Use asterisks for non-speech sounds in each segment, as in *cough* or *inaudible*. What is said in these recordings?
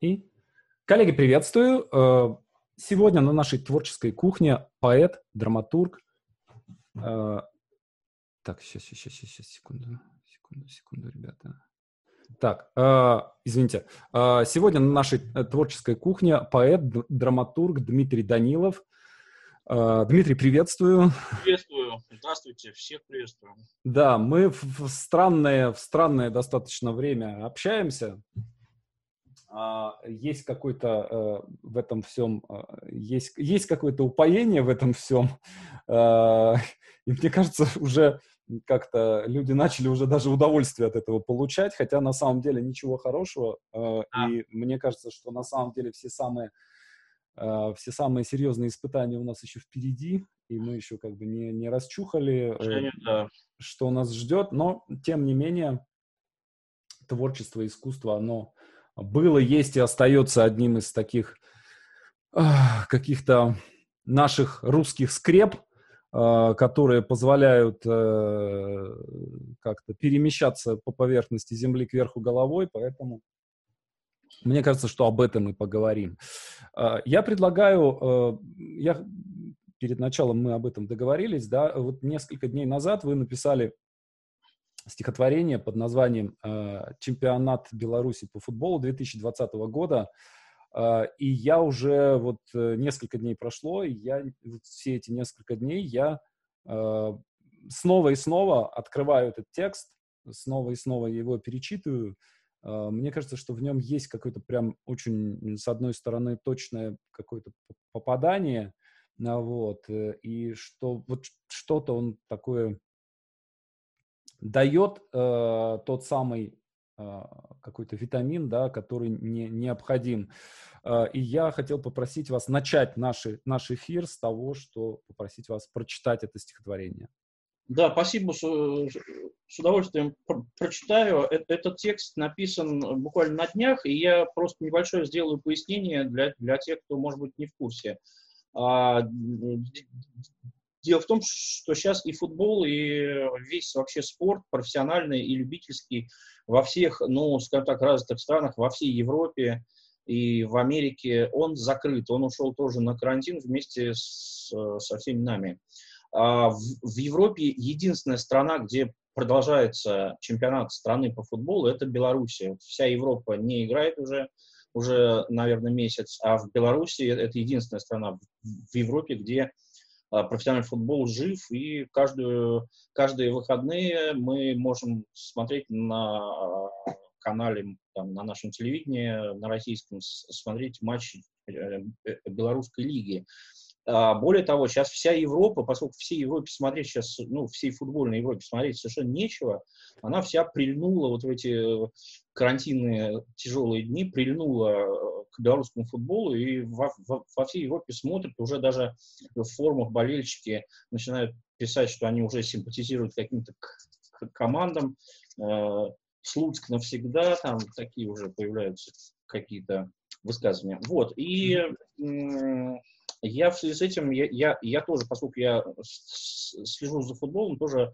И, коллеги, приветствую. Э, сегодня на нашей творческой кухне поэт, драматург. Э, так, сейчас, сейчас, сейчас, секунду, секунду, секунду, ребята. Так, э, извините. Сегодня на нашей творческой кухне поэт, драматург Дмитрий Данилов. Дмитрий, приветствую. Приветствую. Здравствуйте, всех приветствую. Да, мы в странное, в странное достаточно время общаемся. А, есть какой-то э, в этом всем, э, есть, есть какое-то упоение в этом всем. Э, *laughs* и мне кажется, *laughs* уже как-то люди начали уже даже удовольствие от этого получать, хотя на самом деле ничего хорошего. А. И мне кажется, что на самом деле все самые, все самые серьезные испытания у нас еще впереди, и мы еще как бы не, не расчухали, э, да. что нас ждет. Но, тем не менее, творчество, искусство, оно было, есть и остается одним из таких каких-то наших русских скреп, а, которые позволяют э, как-то перемещаться по поверхности Земли кверху головой, поэтому мне кажется, что об этом мы поговорим. А, я предлагаю, э, я перед началом мы об этом договорились, да, вот несколько дней назад вы написали стихотворение под названием э, «Чемпионат Беларуси по футболу 2020 года». Э, и я уже, вот э, несколько дней прошло, и я все эти несколько дней я снова и снова открываю этот текст, снова и снова его перечитываю. Мне кажется, что в нем есть какое-то прям очень, с одной стороны, точное какое-то попадание, вот, и что вот что-то он такое дает э, тот самый э, какой-то витамин, да, который не, необходим. Э, и я хотел попросить вас начать наши, наш эфир с того, что попросить вас прочитать это стихотворение. Да, спасибо, с, с удовольствием прочитаю. Э, этот текст написан буквально на днях, и я просто небольшое сделаю пояснение для, для тех, кто, может быть, не в курсе. А, Дело в том, что сейчас и футбол, и весь вообще спорт, профессиональный и любительский, во всех, ну, скажем так, развитых странах, во всей Европе и в Америке, он закрыт. Он ушел тоже на карантин вместе с, со всеми нами. А в, в Европе единственная страна, где продолжается чемпионат страны по футболу, это Белоруссия. Вся Европа не играет уже, уже, наверное, месяц, а в Беларуси это единственная страна в Европе, где профессиональный футбол жив, и каждую, каждые выходные мы можем смотреть на а, канале, там, на нашем телевидении, на российском, смотреть матч э, э, белорусской лиги. А, более того, сейчас вся Европа, поскольку всей Европе смотреть сейчас, ну, всей футбольной Европе смотреть совершенно нечего, она вся прильнула вот в эти э, карантинные тяжелые дни, прильнула белорусскому футболу, и во, во, во всей Европе смотрят, уже даже в форумах болельщики начинают писать, что они уже симпатизируют каким-то командам, э, Слуцк навсегда, там такие уже появляются какие-то высказывания. Вот, и я в связи с этим, я, я, я тоже, поскольку я слежу за футболом, тоже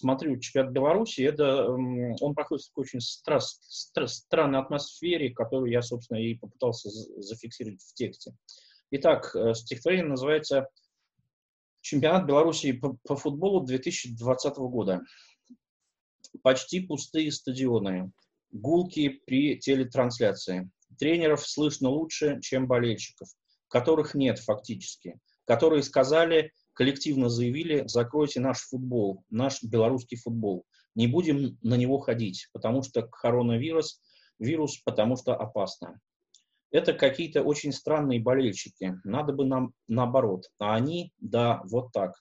смотрю чемпионат Беларуси, это, он проходит в такой очень стра, стра, странной атмосфере, которую я, собственно, и попытался зафиксировать в тексте. Итак, э, стихотворение называется «Чемпионат Беларуси по, по футболу 2020 года». Почти пустые стадионы, гулки при телетрансляции. Тренеров слышно лучше, чем болельщиков которых нет фактически, которые сказали, коллективно заявили, закройте наш футбол, наш белорусский футбол, не будем на него ходить, потому что коронавирус, вирус, потому что опасно. Это какие-то очень странные болельщики, надо бы нам наоборот, а они, да, вот так.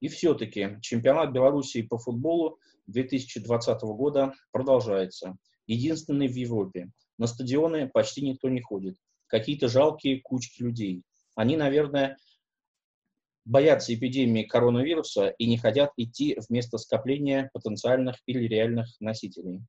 И все-таки чемпионат Белоруссии по футболу 2020 года продолжается. Единственный в Европе. На стадионы почти никто не ходит какие-то жалкие кучки людей. Они, наверное, боятся эпидемии коронавируса и не хотят идти в место скопления потенциальных или реальных носителей.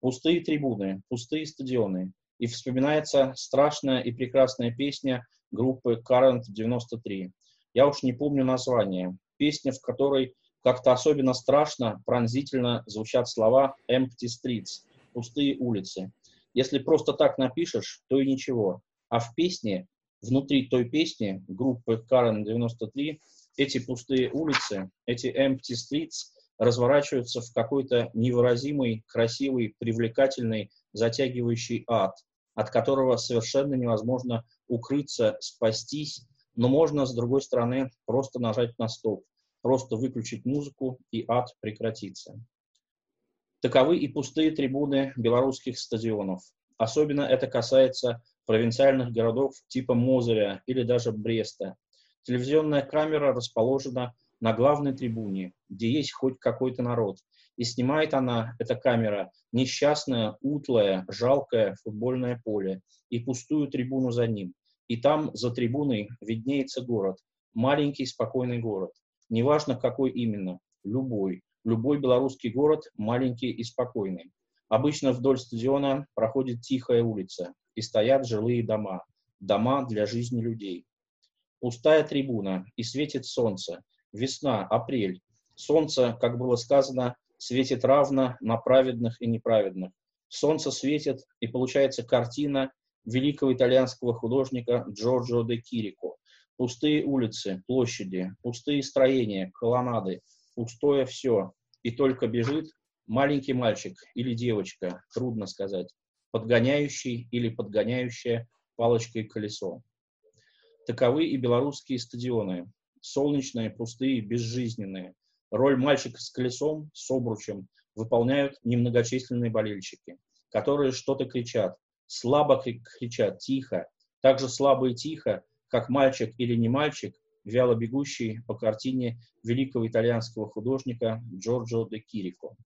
Пустые трибуны, пустые стадионы. И вспоминается страшная и прекрасная песня группы Current 93. Я уж не помню название. Песня, в которой как-то особенно страшно, пронзительно звучат слова «empty streets» — «пустые улицы». Если просто так напишешь, то и ничего. А в песне, внутри той песни группы Карен 93, эти пустые улицы, эти empty streets разворачиваются в какой-то невыразимый, красивый, привлекательный, затягивающий ад, от которого совершенно невозможно укрыться, спастись, но можно, с другой стороны, просто нажать на стоп, просто выключить музыку, и ад прекратится. Таковы и пустые трибуны белорусских стадионов. Особенно это касается провинциальных городов типа Мозыря или даже Бреста. Телевизионная камера расположена на главной трибуне, где есть хоть какой-то народ. И снимает она, эта камера, несчастное, утлое, жалкое футбольное поле и пустую трибуну за ним. И там, за трибуной, виднеется город. Маленький, спокойный город. Неважно, какой именно. Любой. Любой белорусский город маленький и спокойный. Обычно вдоль стадиона проходит тихая улица, и стоят жилые дома. Дома для жизни людей. Пустая трибуна, и светит солнце. Весна, апрель. Солнце, как было сказано, светит равно на праведных и неправедных. Солнце светит, и получается картина великого итальянского художника Джорджо де Кирико. Пустые улицы, площади, пустые строения, колоннады, пустое все. И только бежит маленький мальчик или девочка, трудно сказать, подгоняющий или подгоняющая палочкой колесо. Таковы и белорусские стадионы. Солнечные, пустые, безжизненные. Роль мальчика с колесом, с обручем выполняют немногочисленные болельщики, которые что-то кричат, слабо кричат, тихо, так же слабо и тихо, как мальчик или не мальчик, вяло бегущий по картине великого итальянского художника Джорджо де Кирико.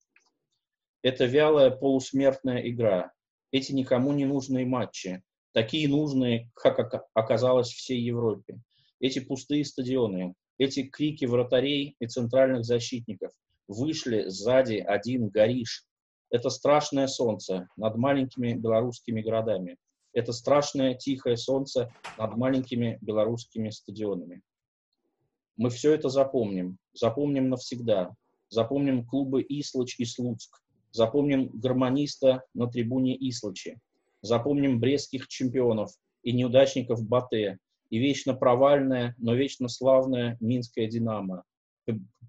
Это вялая полусмертная игра, эти никому не нужные матчи, такие нужные, как оказалось всей Европе. Эти пустые стадионы, эти крики вратарей и центральных защитников. Вышли сзади один гориш. Это страшное солнце над маленькими белорусскими городами. Это страшное тихое солнце над маленькими белорусскими стадионами. Мы все это запомним, запомним навсегда. Запомним клубы Ислыч и Слуцк, запомним гармониста на трибуне Ислычи, запомним брестских чемпионов и неудачников Батэ, и вечно провальная, но вечно славная Минская «Динамо».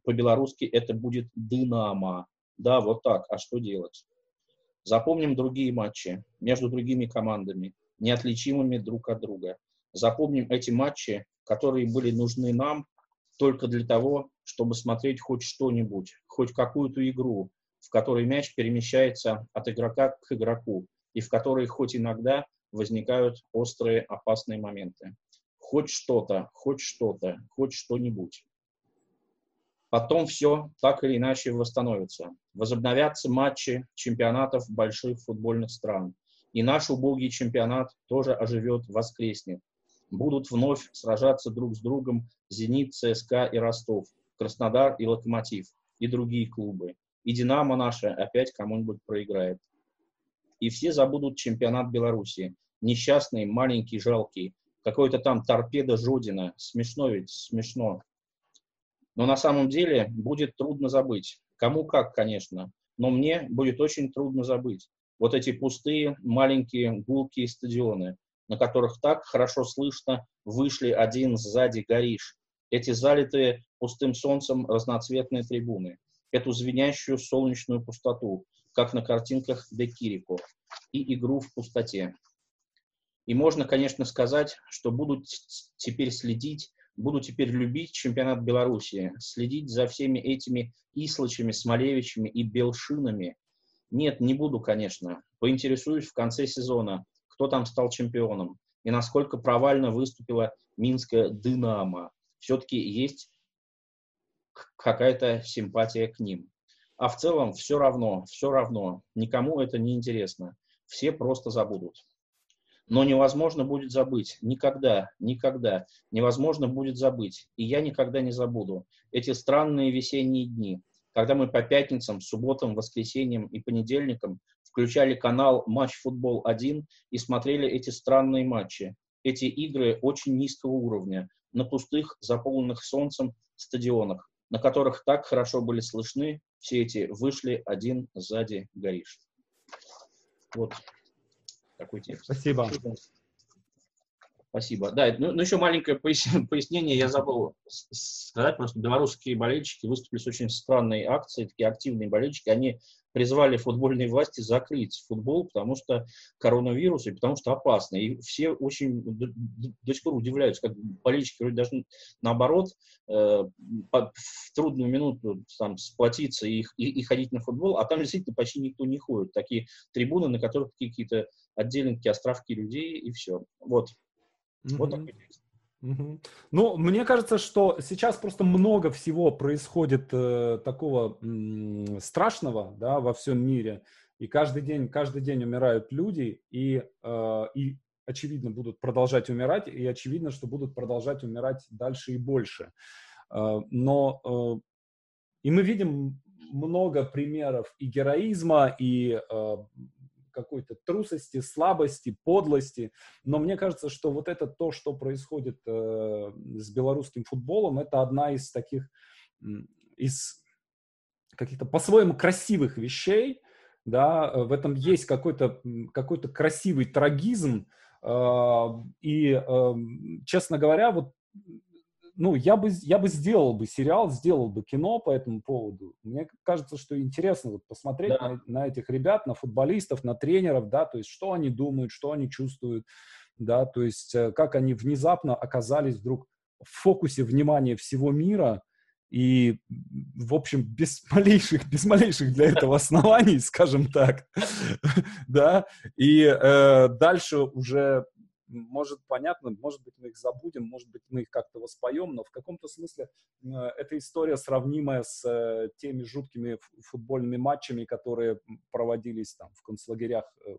По-белорусски это будет «Динамо». Да, вот так. А что делать? Запомним другие матчи между другими командами, неотличимыми друг от друга. Запомним эти матчи, которые были нужны нам только для того, чтобы смотреть хоть что-нибудь, хоть какую-то игру, в которой мяч перемещается от игрока к игроку, и в которой хоть иногда возникают острые опасные моменты хоть что-то, хоть что-то, хоть что-нибудь. Потом все так или иначе восстановится. Возобновятся матчи чемпионатов больших футбольных стран. И наш убогий чемпионат тоже оживет, воскреснет. Будут вновь сражаться друг с другом «Зенит», «ЦСКА» и «Ростов», «Краснодар» и «Локомотив» и другие клубы. И «Динамо» наше опять кому-нибудь проиграет. И все забудут чемпионат Беларуси. Несчастный, маленький, жалкий, какой-то там торпеда Жодина. Смешно ведь, смешно. Но на самом деле будет трудно забыть. Кому как, конечно. Но мне будет очень трудно забыть. Вот эти пустые, маленькие, гулкие стадионы, на которых так хорошо слышно вышли один сзади гориш. Эти залитые пустым солнцем разноцветные трибуны. Эту звенящую солнечную пустоту, как на картинках Де Кирико. И игру в пустоте. И можно, конечно, сказать, что буду теперь следить, буду теперь любить чемпионат Беларуси, следить за всеми этими Ислачами, Смолевичами и Белшинами. Нет, не буду, конечно. Поинтересуюсь в конце сезона, кто там стал чемпионом и насколько провально выступила Минская «Динамо». Все-таки есть какая-то симпатия к ним. А в целом все равно, все равно, никому это не интересно. Все просто забудут но невозможно будет забыть. Никогда, никогда невозможно будет забыть. И я никогда не забуду эти странные весенние дни, когда мы по пятницам, субботам, воскресеньям и понедельникам включали канал «Матч Футбол 1» и смотрели эти странные матчи, эти игры очень низкого уровня, на пустых, заполненных солнцем стадионах, на которых так хорошо были слышны все эти «вышли один сзади горишь». Вот. такой текст. Спасибо. Спасибо. Да, ну, ну еще маленькое *laughs* пояснение, я забыл сказать, просто белорусские болельщики выступили с очень странной акцией, такие активные болельщики, они призвали футбольные власти закрыть футбол, потому что коронавирус и потому что опасно. И все очень до, до сих пор удивляются, как болельщики вроде должны наоборот э, в трудную минуту там сплотиться и, и, и ходить на футбол, а там действительно почти никто не ходит. Такие трибуны, на которых какие-то отдельные островки людей и все. Вот. Mm-hmm. Вот такой текст. Ну, мне кажется, что сейчас просто много всего происходит э, такого м, страшного, да, во всем мире, и каждый день, каждый день умирают люди, и, э, и очевидно будут продолжать умирать, и очевидно, что будут продолжать умирать дальше и больше. Э, но э, и мы видим много примеров и героизма, и э, какой-то трусости, слабости, подлости. Но мне кажется, что вот это то, что происходит э, с белорусским футболом, это одна из таких, из каких-то по-своему красивых вещей, да, в этом есть какой-то какой красивый трагизм, э, и, э, честно говоря, вот ну, я бы, я бы сделал бы сериал, сделал бы кино по этому поводу. Мне кажется, что интересно вот посмотреть да. на, на этих ребят, на футболистов, на тренеров, да, то есть что они думают, что они чувствуют, да, то есть э, как они внезапно оказались вдруг в фокусе внимания всего мира, и, в общем, без *laughs* малейших, без малейших для этого оснований, скажем так, *laughs* да, и э, дальше уже может, понятно, может быть, мы их забудем, может быть, мы их как-то воспоем, но в каком-то смысле э, эта история сравнимая с э, теми жуткими футбольными матчами, которые проводились там в концлагерях э,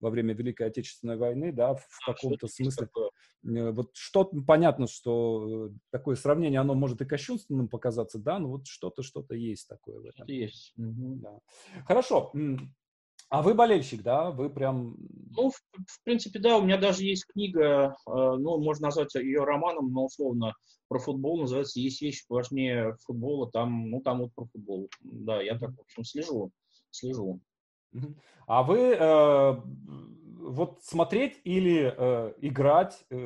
во время Великой Отечественной войны, да, в а, каком-то смысле. Вот что понятно, что такое сравнение, оно может и кощунственным показаться, да, но вот что-то, что-то есть такое в этом. Есть. Да. Хорошо. А вы болельщик, да? Вы прям... Ну, в, в принципе, да. У меня даже есть книга, э, ну, можно назвать ее романом, но условно про футбол. Называется «Есть вещи важнее футбола». Там, ну, там вот про футбол. Да, я так, в общем, слежу. Слежу. А вы э, вот смотреть или э, играть, э,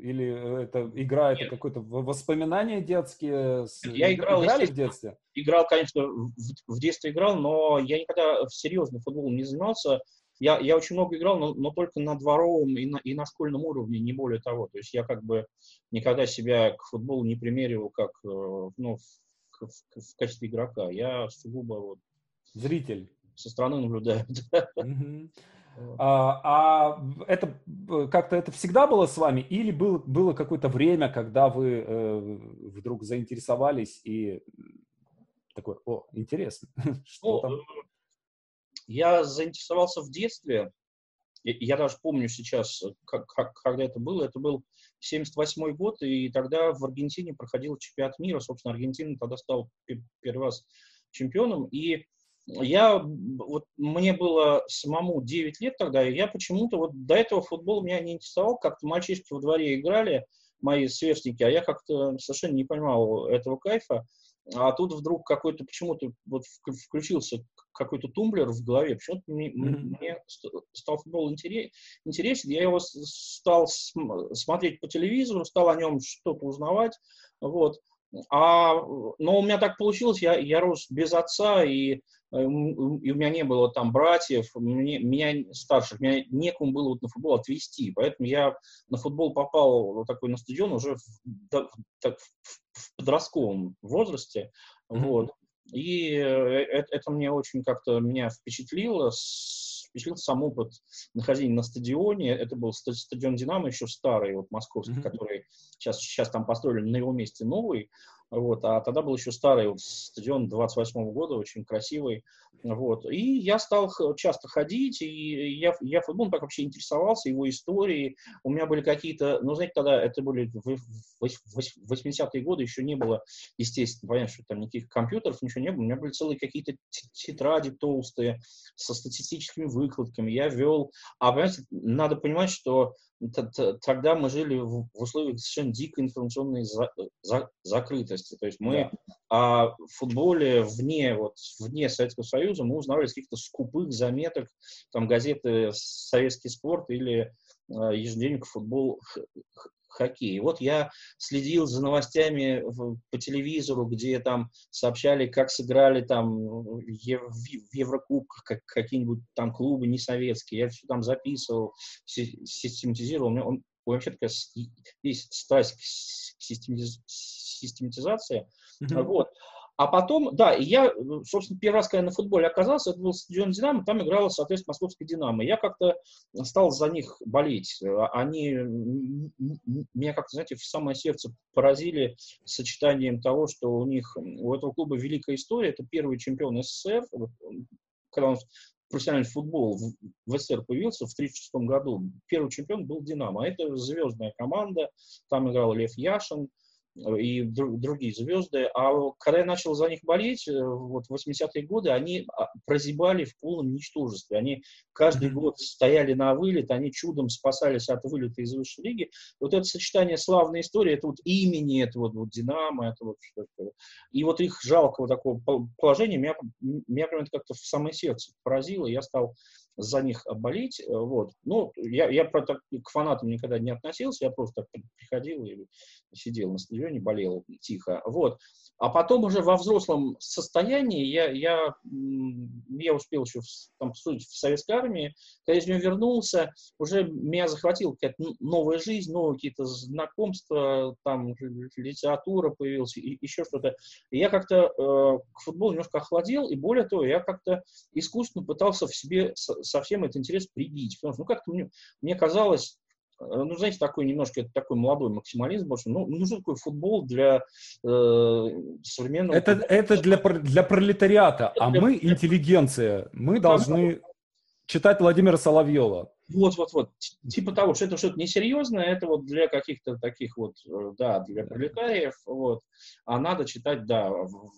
или это игра Нет. это какое-то воспоминание детские? Я играл, играли в детстве? Играл, конечно, в, в детстве играл, но я никогда в серьезно футболом не занимался. Я, я очень много играл, но, но только на дворовом и на, и на школьном уровне, не более того. То есть я как бы никогда себя к футболу не примеривал как э, ну, в, в, в качестве игрока. Я сугубо вот зритель со стороны наблюдаю. *laughs* А, а это как-то это всегда было с вами, или был, было какое-то время, когда вы э, вдруг заинтересовались и такой, о, интересно, *laughs* что ну, там? Я заинтересовался в детстве. Я даже помню сейчас, как, как, когда это было. Это был 78 год, и тогда в Аргентине проходил чемпионат мира. Собственно, Аргентина тогда стал первый раз чемпионом. И я, вот мне было самому 9 лет тогда, и я почему-то вот до этого футбол меня не интересовал, как-то мальчишки во дворе играли, мои сверстники, а я как-то совершенно не понимал этого кайфа. А тут вдруг какой-то почему-то вот включился какой-то тумблер в голове, почему-то мне, mm-hmm. мне стал футбол интересен, я его стал смотреть по телевизору, стал о нем что-то узнавать, вот. А, но у меня так получилось, я, я рос без отца, и Э, и у меня не было там братьев, мне, меня старших, меня некому было вот на футбол отвезти, поэтому я на футбол попал вот такой на стадион уже в, в, в, в подростковом возрасте, mm-hmm. вот, и это, это мне очень как-то меня впечатлило, впечатлил сам опыт нахождения на стадионе. Это был стадион «Динамо», еще старый, вот московский, mm-hmm. который сейчас, сейчас там построили на его месте новый. Вот, а тогда был еще старый вот, стадион 28 -го года, очень красивый. Вот. И я стал часто ходить, и я, я футболом так вообще интересовался, его историей. У меня были какие-то, ну, знаете, тогда это были 80-е годы, еще не было, естественно, понятно, что там никаких компьютеров, ничего не было. У меня были целые какие-то тетради толстые со статистическими выкладками. Я вел, а, понимаете, надо понимать, что тогда мы жили в, условиях совершенно дикой информационной за, за, закрытости. То есть мы да. о футболе вне, вот, вне Советского Союза мы узнавали из каких-то скупых заметок, там газеты «Советский спорт» или э, ежедневник «Футбол хоккей. Вот я следил за новостями по телевизору, где там сообщали, как сыграли там в Еврокубках как, какие-нибудь там клубы не советские. Я все там записывал, систематизировал. У меня он, вообще такая есть страсть к систематизации. Mm-hmm. Вот. А потом, да, я, собственно, первый раз, когда на футболе оказался, это был стадион «Динамо», там играла, соответственно, московская «Динамо». Я как-то стал за них болеть. Они меня как-то, знаете, в самое сердце поразили сочетанием того, что у них, у этого клуба великая история. Это первый чемпион СССР, когда он профессиональный футбол в, в СССР появился в 1936 году. Первый чемпион был «Динамо». Это звездная команда. Там играл Лев Яшин, и другие звезды. А когда я начал за них болеть, э, вот в 80-е годы, они а, прозябали в полном ничтожестве. Они каждый год стояли на вылет, они чудом спасались от вылета из высшей лиги. Вот это сочетание славной истории, это вот имени, это вот, вот Динамо, это вот что-то. И вот их жалкого такого положения меня, меня прям как-то в самое сердце поразило. Я стал за них болеть. Э, вот. Ну, я, я про, так, к фанатам никогда не относился, я просто так приходил и сидел на стадионе, болел тихо. Вот. А потом уже во взрослом состоянии я, я, я успел еще там, служить в советской армии. Когда из нее вернулся, уже меня захватила какая-то новая жизнь, новые какие-то знакомства, там литература появилась, и, еще что-то. И я как-то э, к футболу немножко охладел, и более того, я как-то искусственно пытался в себе совсем этот интерес прибить. Потому что, ну, как-то мне, мне казалось, э, ну, знаете, такой немножко такой молодой максимализм больше. Ну, нужен такой футбол для э, современного... Это, это для, для пролетариата, а мы интеллигенция. Мы ну, должны читать Владимира Соловьева. Вот, вот, вот. Типа того, что это что-то несерьезное, это вот для каких-то таких вот, э, да, для пролетариев, вот. А надо читать, да, в,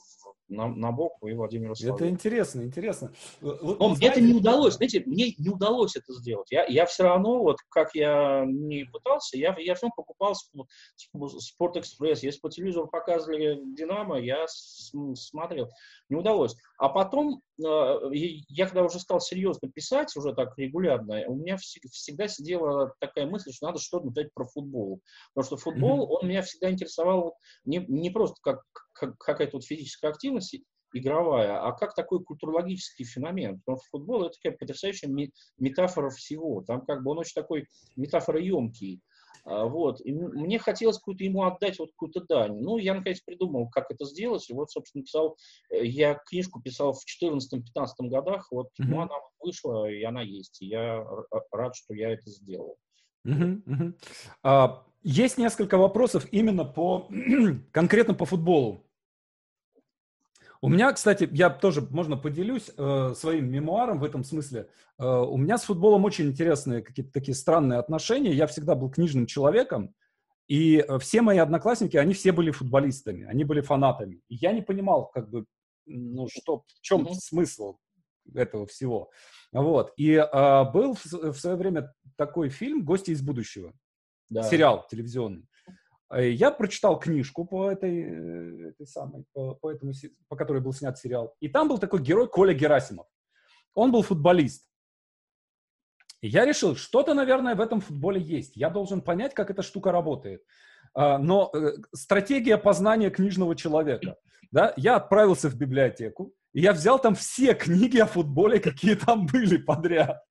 на, Набоку и Владимиру Соловьеву. Это интересно, интересно. Вот, Но знаете, это не удалось, знаете, мне не удалось это сделать. Я, я все равно, вот как я не пытался, я, я все равно покупал Спорт-экспресс. Если по телевизору показывали Динамо, я смотрел. Не удалось. А потом, э, я когда уже стал серьезно писать, уже так регулярно, у меня всегда сидела такая мысль, что надо что-то написать про футбол. Потому что футбол, он меня всегда интересовал не, не просто как, как какая-то вот физическая активность, игровая, а как такой культурологический феномен. Потому что футбол это такая потрясающая метафора всего. Там как бы он очень такой метафороемкий. А, вот. И мне хотелось какую-то ему отдать вот какую-то дань. Ну, я, наконец, придумал, как это сделать. И вот, собственно, писал, э, я книжку писал в 14-15 годах. Вот, mm-hmm. ну, она вышла, и она есть. И я рад, что я это сделал. Mm-hmm. Mm-hmm. А, есть несколько вопросов именно по, *clears throat* конкретно по футболу. У меня, кстати, я тоже, можно поделюсь э, своим мемуаром в этом смысле. Э, у меня с футболом очень интересные какие-то такие странные отношения. Я всегда был книжным человеком, и э, все мои одноклассники, они все были футболистами, они были фанатами. И я не понимал, как бы, ну, что, в чем mm-hmm. смысл этого всего. Вот. И э, был в, в свое время такой фильм «Гости из будущего», да. сериал телевизионный. Э, я прочитал книжку по этой, э, этой самой, по, по, этому, по которой был снят сериал. И там был такой герой Коля Герасимов. Он был футболист. И я решил, что-то, наверное, в этом футболе есть. Я должен понять, как эта штука работает. А, но э, стратегия познания книжного человека. Да? Я отправился в библиотеку, и я взял там все книги о футболе, какие там были подряд.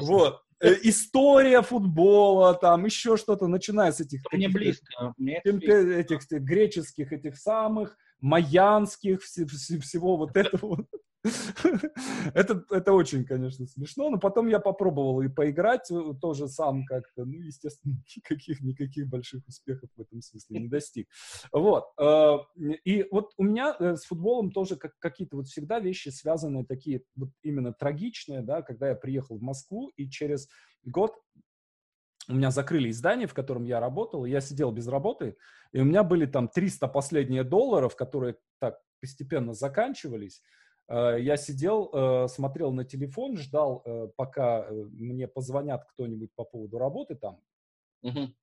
Вот. Э, история футбола, там еще что-то, начиная с этих... Мне близко. Мне этих, этих греческих, этих самых, майянских, всего вот *laughs* этого. *laughs* это, это очень, конечно, смешно, но потом я попробовал и поиграть э, тоже сам как-то, ну, естественно, *laughs* никаких, никаких больших успехов в этом смысле не достиг. Вот. Э, и вот у меня э, с футболом тоже какие-то вот всегда вещи связанные такие вот именно трагичные, да, когда я приехал в Москву и через год у меня закрыли издание, в котором я работал, я сидел без работы, и у меня были там 300 последние долларов, которые так постепенно заканчивались, я сидел, э, смотрел на телефон, ждал, э, пока мне позвонят кто-нибудь по поводу работы там. Угу.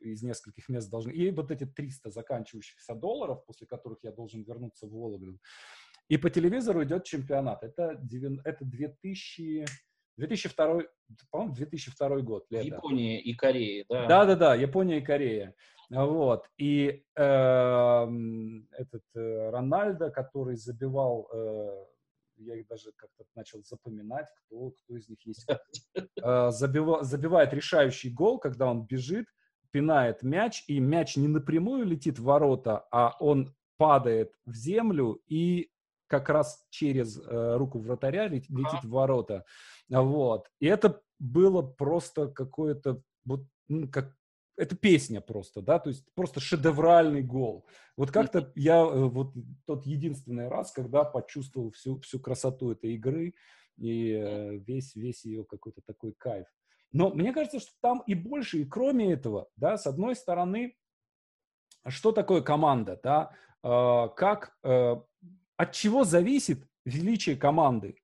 Из нескольких мест должны. И вот эти 300 заканчивающихся долларов, после которых я должен вернуться в Вологду. И по телевизору идет чемпионат. Это, это 2000, 2002, по-моему, 2002 год. Лето. Япония и Корея, да? Да-да-да, Япония и Корея. Вот. И э, этот э, Рональдо, который забивал, э, я их даже как-то начал запоминать, кто, кто из них есть. Э, забива, забивает решающий гол, когда он бежит, пинает мяч, и мяч не напрямую летит в ворота, а он падает в землю и как раз через э, руку вратаря летит, летит в ворота. Вот. И это было просто какое-то, вот, ну, как, это песня просто, да, то есть просто шедевральный гол. Вот как-то я э, вот тот единственный раз, когда почувствовал всю, всю красоту этой игры и э, весь, весь ее какой-то такой кайф. Но мне кажется, что там и больше, и кроме этого, да, с одной стороны, что такое команда, да, э, как э, от чего зависит величие команды?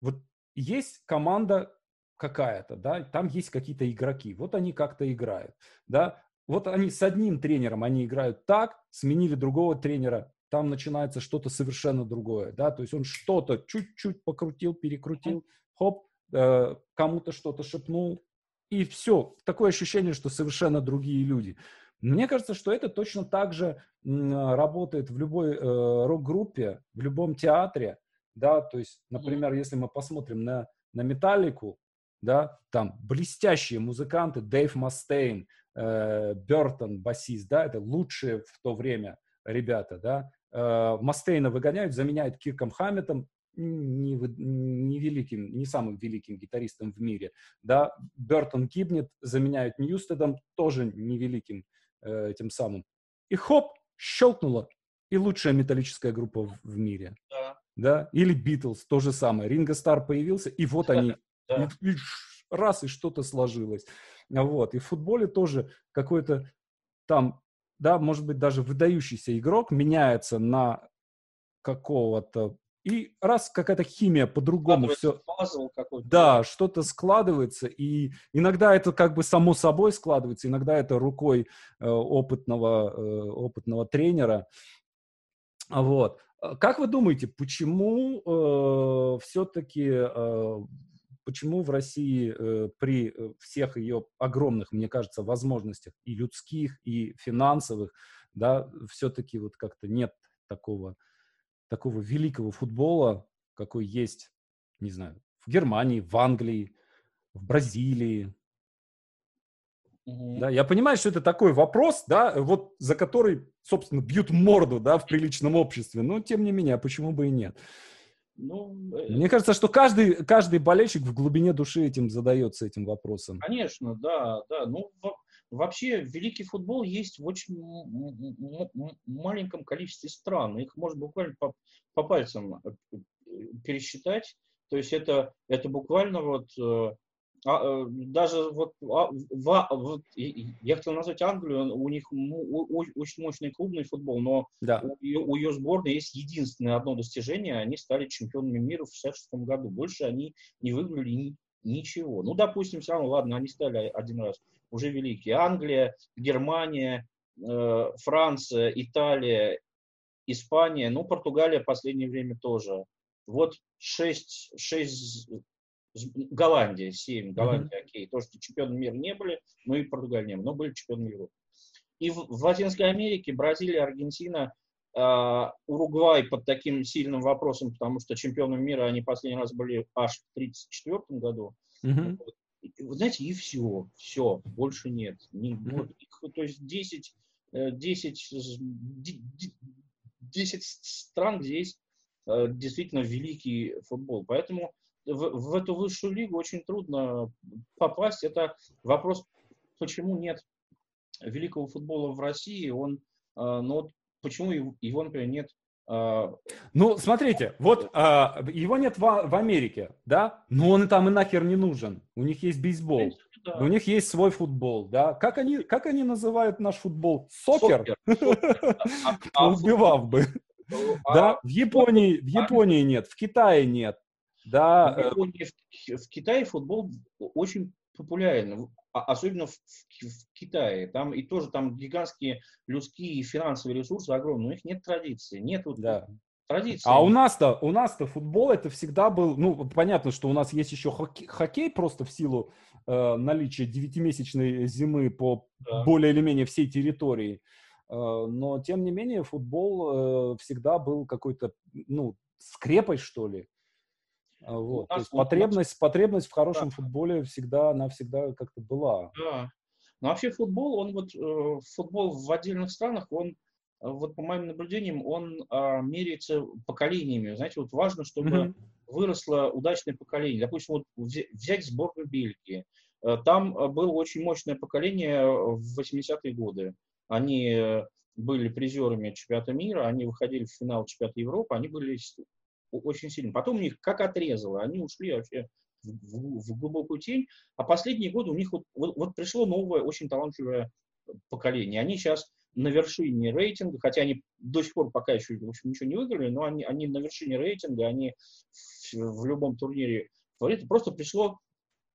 Вот есть команда какая-то, да, там есть какие-то игроки, вот они как-то играют, да, вот они с одним тренером, они играют так, сменили другого тренера, там начинается что-то совершенно другое, да, то есть он что-то чуть-чуть покрутил, перекрутил, хоп, э, кому-то что-то шепнул, и все, такое ощущение, что совершенно другие люди. Мне кажется, что это точно так же работает в любой э, рок-группе, в любом театре, да, то есть, например, mm-hmm. если мы посмотрим на, на Металлику, да, там блестящие музыканты, Дэйв Мастейн, э, Бертон, басист, да, это лучшие в то время ребята, да, э, Мастейна выгоняют, заменяют Кирком Хамметом, не, не великим, не самым великим гитаристом в мире, да, Бертон гибнет, заменяют Ньюстедом, тоже невеликим э, тем самым. И хоп, щелкнуло, и лучшая металлическая группа в, в мире. Да. да. Или Битлз, то же самое. Ринго Стар появился, и вот они. Да. И, и раз, и что-то сложилось. Вот. И в футболе тоже какой-то там, да, может быть, даже выдающийся игрок меняется на какого-то и раз какая-то химия по-другому все... Да, что-то складывается, и иногда это как бы само собой складывается, иногда это рукой э, опытного, э, опытного тренера. Вот. А как вы думаете, почему э, все-таки, э, почему в России э, при э, всех ее огромных, мне кажется, возможностях и людских, и финансовых, да, все-таки вот как-то нет такого такого великого футбола, какой есть, не знаю, в Германии, в Англии, в Бразилии. Mm-hmm. Да, я понимаю, что это такой вопрос, да, вот за который, собственно, бьют морду, да, в приличном обществе, но тем не менее, а почему бы и нет? Ну, э, Мне кажется, что каждый, каждый болельщик в глубине души этим задается этим вопросом. Конечно, да, да. Ну, Вообще, великий футбол есть в очень маленьком количестве стран. Их можно буквально по, по пальцам э, пересчитать. То есть это, это буквально вот э, а, э, даже вот, а, в, вот я хотел назвать Англию, у них очень мощный клубный футбол, но да. у, у ее сборной есть единственное одно достижение, они стали чемпионами мира в 66 году. Больше они не выиграли ни, ничего. Ну, допустим, все равно, ладно, они стали один раз уже великие. Англия, Германия, э, Франция, Италия, Испания, ну, Португалия в последнее время тоже. Вот шесть, шесть Голландия, семь, Голландия, mm-hmm. окей, то, что чемпионы мира не были, но и Португалия не было, но были чемпионы мира. И в, в Латинской Америке Бразилия, Аргентина, э, Уругвай под таким сильным вопросом, потому что чемпионами мира они последний раз были аж в 1934 году. Mm-hmm вы знаете, и все, все, больше нет. Не, вот, то есть 10, 10, 10 стран, где есть э, действительно великий футбол. Поэтому в, в эту высшую лигу очень трудно попасть. Это вопрос, почему нет великого футбола в России. Он, э, ну вот почему его, например, нет а, ну, смотрите, вот а, его нет в, в Америке, да, но он и там и нахер не нужен. У них есть бейсбол, да. у них есть свой футбол, да. Как они, как они называют наш футбол? Сокер? А, *laughs* Убивав бы. Да, а в Японии, в Японии нет, в Китае нет. Да. В, Японии, в, Китае футбол очень популярен, а, особенно в, в, в Китае. Там и тоже там гигантские людские и финансовые ресурсы огромные, но у них нет традиции, нет вот да. традиции. А у нас-то, у нас-то футбол это всегда был, ну понятно, что у нас есть еще хоккей, хоккей просто в силу э, наличия девятимесячной зимы по да. более или менее всей территории. Э, но тем не менее футбол э, всегда был какой-то, ну скрепой что ли. А, вот. То есть потребность, потребность в хорошем да. футболе всегда, она всегда как-то была. Да. Но вообще футбол, он вот, э, футбол в отдельных странах, он, э, вот по моим наблюдениям, он а, меряется поколениями. Знаете, вот важно, чтобы mm-hmm. выросло удачное поколение. Допустим, вот взять сборную Бельгии. Э, там было очень мощное поколение в 80-е годы. Они были призерами чемпионата мира, они выходили в финал чемпионата Европы, они были очень сильно. Потом у них как отрезало, они ушли вообще в, в, в глубокую тень, а последние годы у них вот, вот, вот пришло новое, очень талантливое поколение. Они сейчас на вершине рейтинга, хотя они до сих пор пока еще в общем, ничего не выиграли, но они, они на вершине рейтинга, они в, в любом турнире фавориты. Просто пришло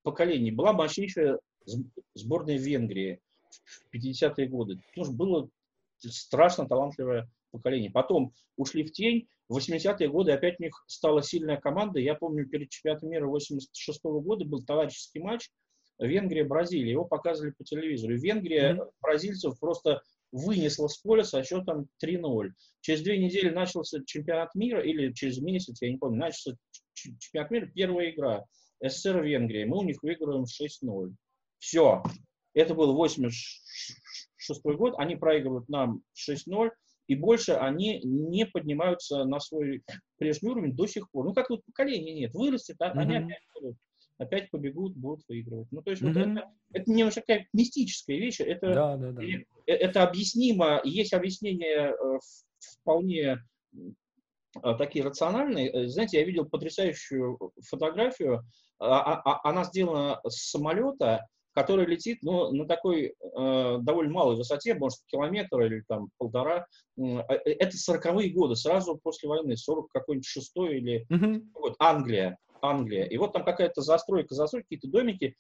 поколение. Была мощнейшая сборная Венгрии в 50-е годы. Тоже было страшно талантливое поколение. Потом ушли в тень, в 80-е годы опять у них стала сильная команда. Я помню, перед чемпионатом мира 86 -го года был товарищеский матч Венгрия-Бразилия. Его показывали по телевизору. Венгрия mm-hmm. бразильцев просто вынесла с поля со счетом 3-0. Через две недели начался чемпионат мира, или через месяц, я не помню, начался чемпионат мира, первая игра. СССР Венгрия. Мы у них выигрываем 6-0. Все. Это был 86 год. Они проигрывают нам 6-0 и больше они не поднимаются на свой прежний уровень до сих пор. Ну, как вот поколения нет, вырастет, а, mm-hmm. они опять будут, опять побегут, будут выигрывать. Ну, то есть mm-hmm. вот это, это немножко такая мистическая вещь, это, да, да, да. Э, это объяснимо, есть объяснение э, вполне э, такие рациональные. Знаете, я видел потрясающую фотографию, а, а, она сделана с самолета, который летит ну, на такой э, довольно малой высоте, может, километр или там полтора. Э, это сороковые годы, сразу после войны, 40 какой-нибудь шестой или mm-hmm. вот, Англия, Англия. И вот там какая-то застройка, застройка, какие-то домики,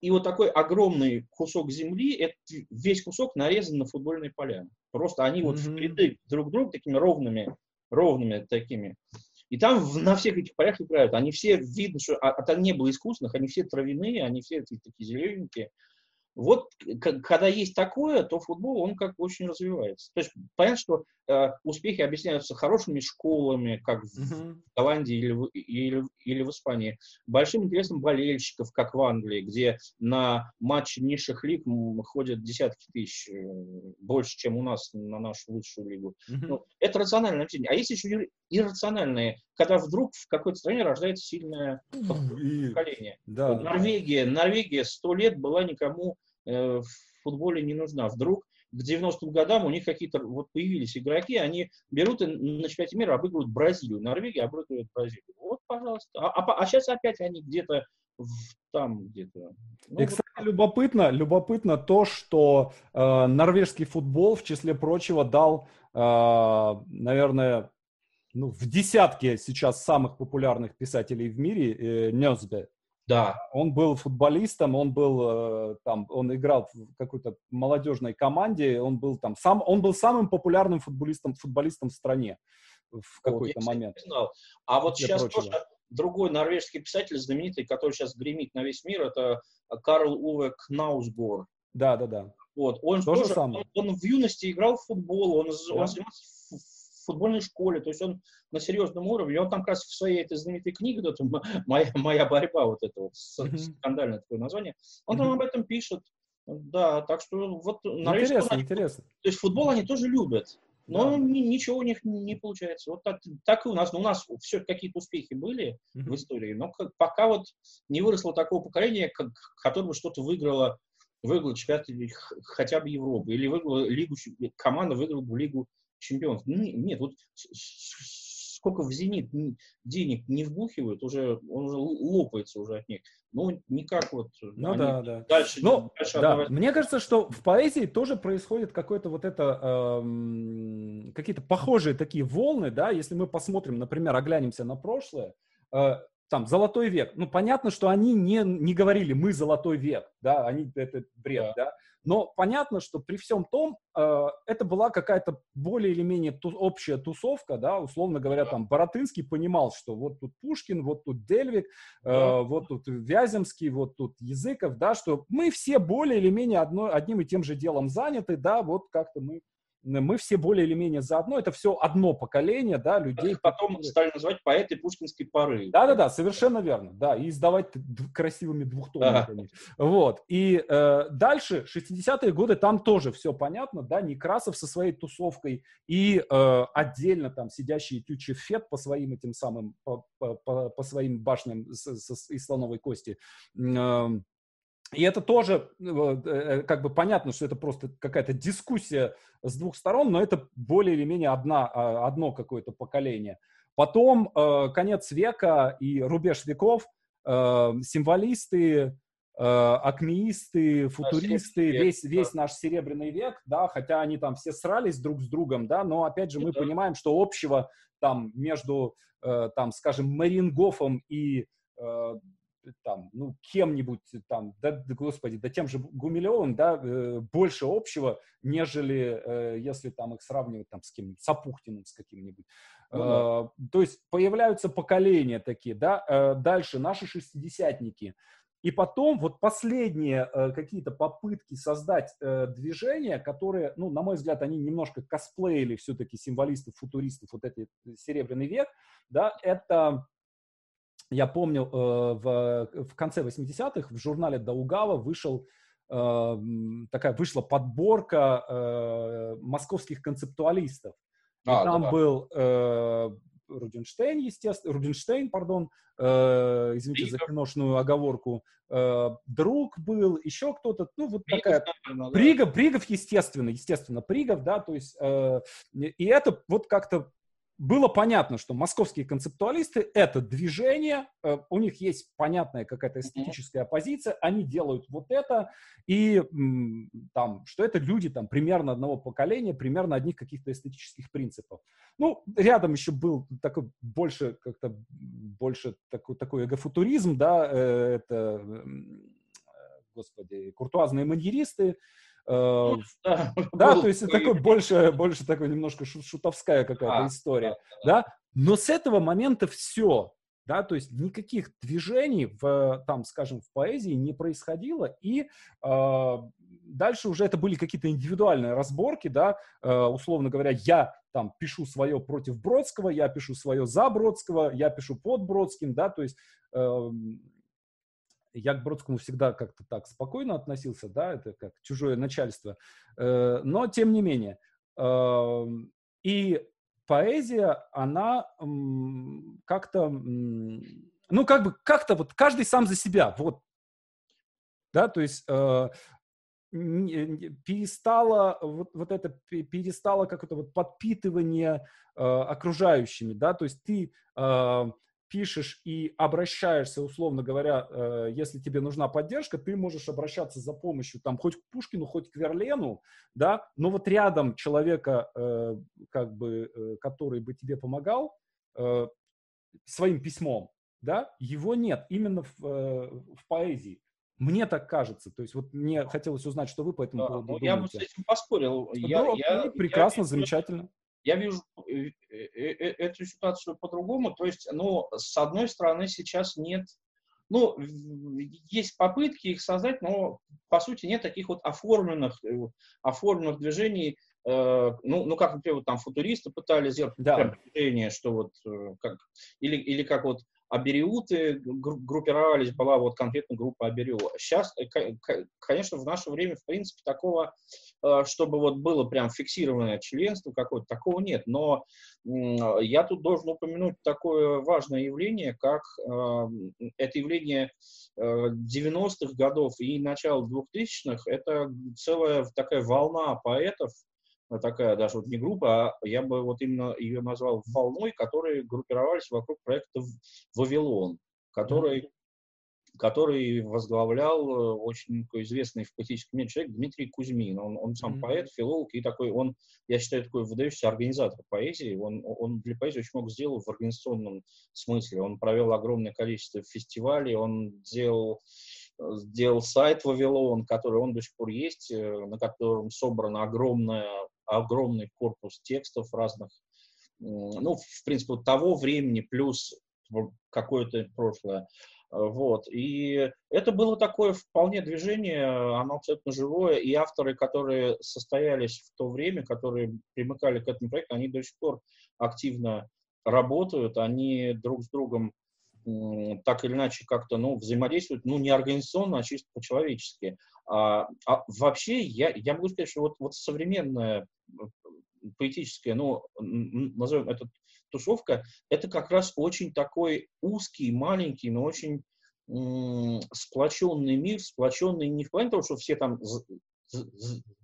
и вот такой огромный кусок земли, это, весь кусок нарезан на футбольные поля. Просто они mm-hmm. вот в ряды друг к другу такими ровными, ровными такими. И там на всех этих полях играют. Они все видно, что а, а там не было искусственных, они все травяные, они все такие зелененькие. Вот когда есть такое, то футбол, он как очень развивается. То есть понятно, что э, успехи объясняются хорошими школами, как в uh-huh. Голландии или в, или, или в Испании, большим интересом болельщиков, как в Англии, где на матчи низших лиг ходят десятки тысяч, э, больше, чем у нас на нашу лучшую лигу. Ну, это рациональное объяснение. А есть еще иррациональные, когда вдруг в какой-то стране рождается сильное поколение. Да. Норвегия, Норвегия сто лет была никому э, в футболе не нужна. Вдруг к 90-м годам у них какие-то вот появились игроки, они берут и на чемпионате мира обыгрывают Бразилию, Норвегия обыгрывает Бразилию. Вот, пожалуйста. А, а, а сейчас опять они где-то там где-то. Ну, и, кстати, вот. любопытно, любопытно то, что э, норвежский футбол, в числе прочего, дал, э, наверное, ну, в десятке сейчас самых популярных писателей в мире э, Нёсбе. Да. Он был футболистом, он был э, там, он играл в какой-то молодежной команде, он был там сам, он был самым популярным футболистом, футболистом в стране в какой-то вот, момент. Знал. А вот сейчас прочего. тоже другой норвежский писатель знаменитый, который сейчас гремит на весь мир, это Карл Уве Кнаусгор. Да, да, да. Вот, он тоже, тоже он, он в юности играл в футбол, он, да. он занимался футбольной школе, то есть он на серьезном уровне, он там как раз в своей этой знаменитой книге, вот, моя, моя борьба, вот это вот скандальное такое название, он там об этом пишет, да, так что вот... Интересно, они, интересно. То есть футбол они тоже любят, но да. ничего у них не получается. Вот так, так и у нас. Но у нас все какие-то успехи были mm-hmm. в истории, но пока вот не выросло такого поколения, как, которое бы что-то выиграло, выиграло чемпионат хотя бы Европы, или выиграла лигу, команда выиграла бы лигу чемпионов. Ну, нет, вот сколько в «Зенит» денег не вбухивают, уже, он уже лопается уже от них. Ну, никак вот... Ну да, да. Дальше, Но, дальше да. Отдавать... Мне кажется, что в поэзии тоже происходит какое-то вот это, эм, какие-то похожие такие волны, да, если мы посмотрим, например, оглянемся на прошлое, э, там, золотой век. Ну, понятно, что они не, не говорили, мы золотой век, да, они, это бред, да. да? Но понятно, что при всем том, э, это была какая-то более или менее ту, общая тусовка, да, условно говоря, там, Боротынский понимал, что вот тут Пушкин, вот тут Дельвик, э, вот тут Вяземский, вот тут Языков, да, что мы все более или менее одно, одним и тем же делом заняты, да, вот как-то мы мы все более или менее заодно, это все одно поколение, да, людей. Потом которые... стали называть поэты пушкинской поры. Да-да-да, совершенно верно, да, и издавать красивыми двухтомниками. Да. Вот, и э, дальше, 60-е годы, там тоже все понятно, да, Некрасов со своей тусовкой и э, отдельно там сидящий Тючев Фет по своим этим самым, по, по, по своим башням с, с, из слоновой кости, э, и это тоже э, э, как бы понятно, что это просто какая-то дискуссия с двух сторон, но это более или менее одна, а, одно какое-то поколение. Потом э, конец века и рубеж веков, символисты, акмеисты, футуристы, весь, весь наш серебряный век, да, хотя они там все срались друг с другом, да, но опять же мы понимаем, что общего там между, там, скажем, Марингофом и там, ну, кем-нибудь там, да, господи, да тем же Гумилевым, да, э, больше общего, нежели э, если там их сравнивать там с кем-нибудь, с Апухтиным, с каким-нибудь. Э, то есть появляются поколения такие, да, э, дальше наши шестидесятники, и потом вот последние э, какие-то попытки создать э, движения, которые, ну, на мой взгляд, они немножко косплеили все-таки символистов, футуристов, вот этот серебряный век, да, это я помню, э, в, в конце 80-х в журнале Даугава вышел э, такая вышла подборка э, московских концептуалистов. И а, там да. был э, Рудинштейн, естественно, Рудинштейн, пардон, э, извините Бригов. за киношную оговорку, э, друг был, еще кто-то, ну вот Бригов, такая, наверное, Бригов, да. Бригов, естественно, естественно, Бригов, да, то есть, э, и это вот как-то было понятно, что московские концептуалисты — это движение, э, у них есть понятная какая-то эстетическая позиция, они делают вот это, и там, что это люди там примерно одного поколения, примерно одних каких-то эстетических принципов. Ну, рядом еще был такой больше, как-то больше такой, такой эгофутуризм, да, э, это, господи, куртуазные маньеристы, Э, да, *laughs* да то есть это такой больше, больше такой немножко шутовская какая-то а, история, да, но с этого момента все, да, то есть никаких движений в, там, скажем, в поэзии не происходило, и э, дальше уже это были какие-то индивидуальные разборки, да, э, условно говоря, я там пишу свое против Бродского, я пишу свое за Бродского, я пишу под Бродским, да, то есть э, я к Бродскому всегда как-то так спокойно относился, да, это как чужое начальство, э, но тем не менее. Эм, и поэзия, она как-то, ну, как бы, как-то вот каждый сам за себя, вот, да, то есть э, перестало вот, вот это перестало какое-то вот подпитывание э, окружающими, да, то есть ты пишешь и обращаешься, условно говоря, э, если тебе нужна поддержка, ты можешь обращаться за помощью там хоть к Пушкину, хоть к Верлену, да, но вот рядом человека, э, как бы, э, который бы тебе помогал э, своим письмом, да, его нет именно в, э, в поэзии. Мне так кажется. То есть вот мне хотелось узнать, что вы по этому да, поводу ну, думаете. Я бы с этим поспорил. Я, ну, я, прекрасно, я, замечательно. Я вижу э, э, э, эту ситуацию по-другому. То есть, ну, с одной стороны, сейчас нет, ну, есть попытки их создать, но, по сути, нет таких вот оформленных, оформленных движений, ну, ну, как, например, вот там футуристы пытались сделать да. движение, что вот, как, или, или как вот Абериуты группировались, была вот конкретно группа Абериу. Сейчас, конечно, в наше время, в принципе, такого, э, чтобы вот было прям фиксированное членство какое-то, такого нет. Но я тут должен упомянуть такое важное явление, как э, это явление 90-х э, годов и начала 2000-х. Это целая такая волна поэтов, такая даже вот не группа, а я бы вот именно ее назвал волной, которые группировались вокруг проекта «Вавилон», который который возглавлял э, очень известный в поэтическом мире человек Дмитрий Кузьмин. Он, он сам mm-hmm. поэт, филолог и такой, он, я считаю, такой выдающийся организатор поэзии. Он, он для поэзии очень много сделал в организационном смысле. Он провел огромное количество фестивалей, он делал сделал сайт Вавилон, который он до сих пор есть, э, на котором собран огромная, огромный корпус текстов разных, ну, в принципе, того времени плюс какое-то прошлое. Вот. И это было такое вполне движение, оно абсолютно живое, и авторы, которые состоялись в то время, которые примыкали к этому проекту, они до сих пор активно работают, они друг с другом так или иначе как-то ну, взаимодействуют, ну, не организационно, а чисто по-человечески. А, а вообще я, я могу сказать, что вот, вот современная поэтическая, ну, назовем это тусовка, это как раз очень такой узкий, маленький, но очень сплоченный мир, сплоченный не в плане того, что все там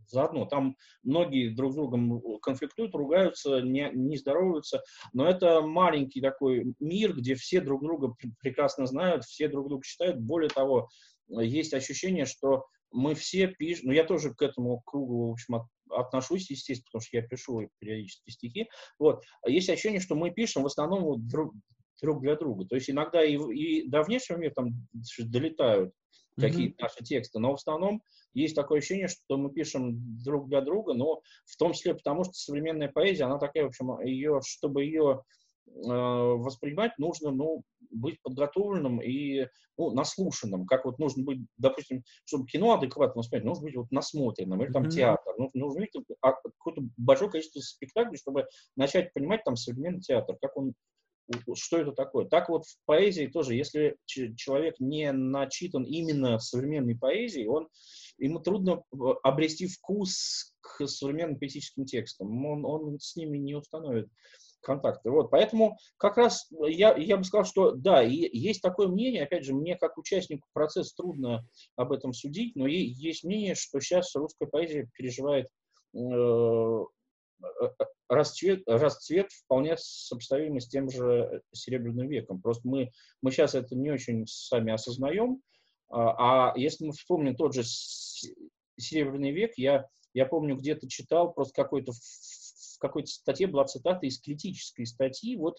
заодно. Там многие друг с другом конфликтуют, ругаются, не, не здороваются, но это маленький такой мир, где все друг друга прекрасно знают, все друг друга читают. Более того, есть ощущение, что мы все пишем, ну я тоже к этому кругу, в общем, отношусь, естественно, потому что я пишу периодически стихи. Вот. Есть ощущение, что мы пишем в основном друг, друг для друга. То есть иногда и, и до внешнего мира там долетают mm-hmm. какие-то наши тексты, но в основном есть такое ощущение, что мы пишем друг для друга, но в том числе потому, что современная поэзия, она такая, в общем, ее, чтобы ее воспринимать, нужно, ну, быть подготовленным и ну, наслушанным. Как вот нужно быть, допустим, чтобы кино адекватно смотреть, нужно быть вот насмотренным, или там mm-hmm. театр. Нужно, нужно видеть а, какое-то большое количество спектаклей, чтобы начать понимать там современный театр, как он что это такое. Так вот в поэзии тоже, если человек не начитан именно современной поэзией, он, ему трудно э, обрести вкус к современным поэтическим текстам. Он, он с ними не установит контакты. Вот, поэтому как раз я, я бы сказал, что да, и есть такое мнение, опять же, мне как участнику процесса трудно об этом судить, но есть мнение, что сейчас русская поэзия переживает э, э, расцвет, расцвет вполне сопоставимый с тем же Серебряным веком. Просто мы, мы сейчас это не очень сами осознаем, а, а если мы вспомним тот же Серебряный век, я, я помню, где-то читал просто какой-то какой-то статье была цитата из критической статьи, вот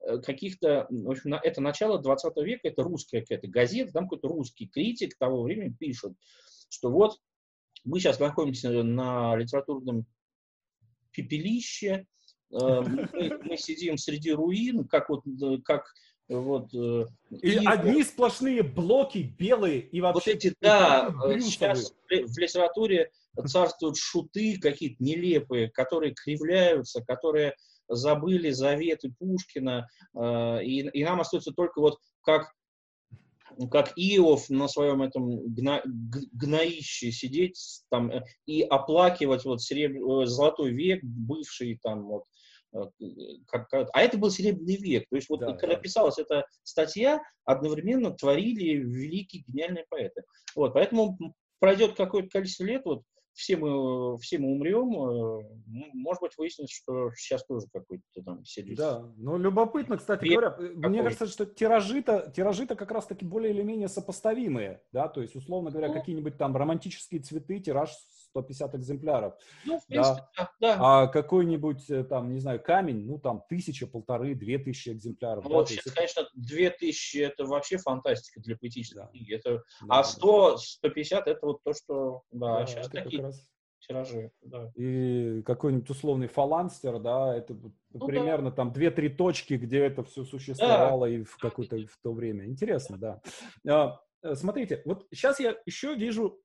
э, каких-то, в общем, это начало 20 века, это русская какая-то газета, там какой-то русский критик того времени пишет, что вот мы сейчас находимся на литературном пепелище, э, мы, мы сидим среди руин, как вот, э, как вот, и, и одни сплошные блоки белые и вообще... Вот эти, да, сейчас в литературе царствуют шуты какие-то нелепые, которые кривляются, которые забыли заветы Пушкина, э, и, и нам остается только вот как как Иов на своем этом гна, гноище сидеть там э, и оплакивать вот серебр... Э, золотой век, бывший там вот, как, а это был Серебряный век. То есть вот да, когда да. писалась эта статья, одновременно творили великие гениальные поэты. Вот, поэтому пройдет какое-то количество лет, вот все мы, все мы умрем, э, может быть, выяснится, что сейчас тоже какой-то там сервис. Да, ну любопытно, кстати Век говоря, какой? мне кажется, что тиражи-то, тиражи-то как раз-таки более или менее сопоставимые, да, то есть, условно говоря, ну, какие-нибудь там романтические цветы, тираж 150 экземпляров. Ну, в принципе, да. да, да. А какой-нибудь э, там, не знаю, камень, ну там тысяча, полторы, две тысячи экземпляров. Ну, да, сейчас, есть... конечно, две тысячи это вообще фантастика для поэтической да. книги. Это... Да, а 100, да. 150 это вот то, что, да, да сейчас такие раз... тиражи. Да. И какой-нибудь условный фаланстер, да, это ну, примерно да. там две-три точки, где это все существовало да. и в какое-то в то время. Интересно, да. А, Э, смотрите, вот сейчас я еще вижу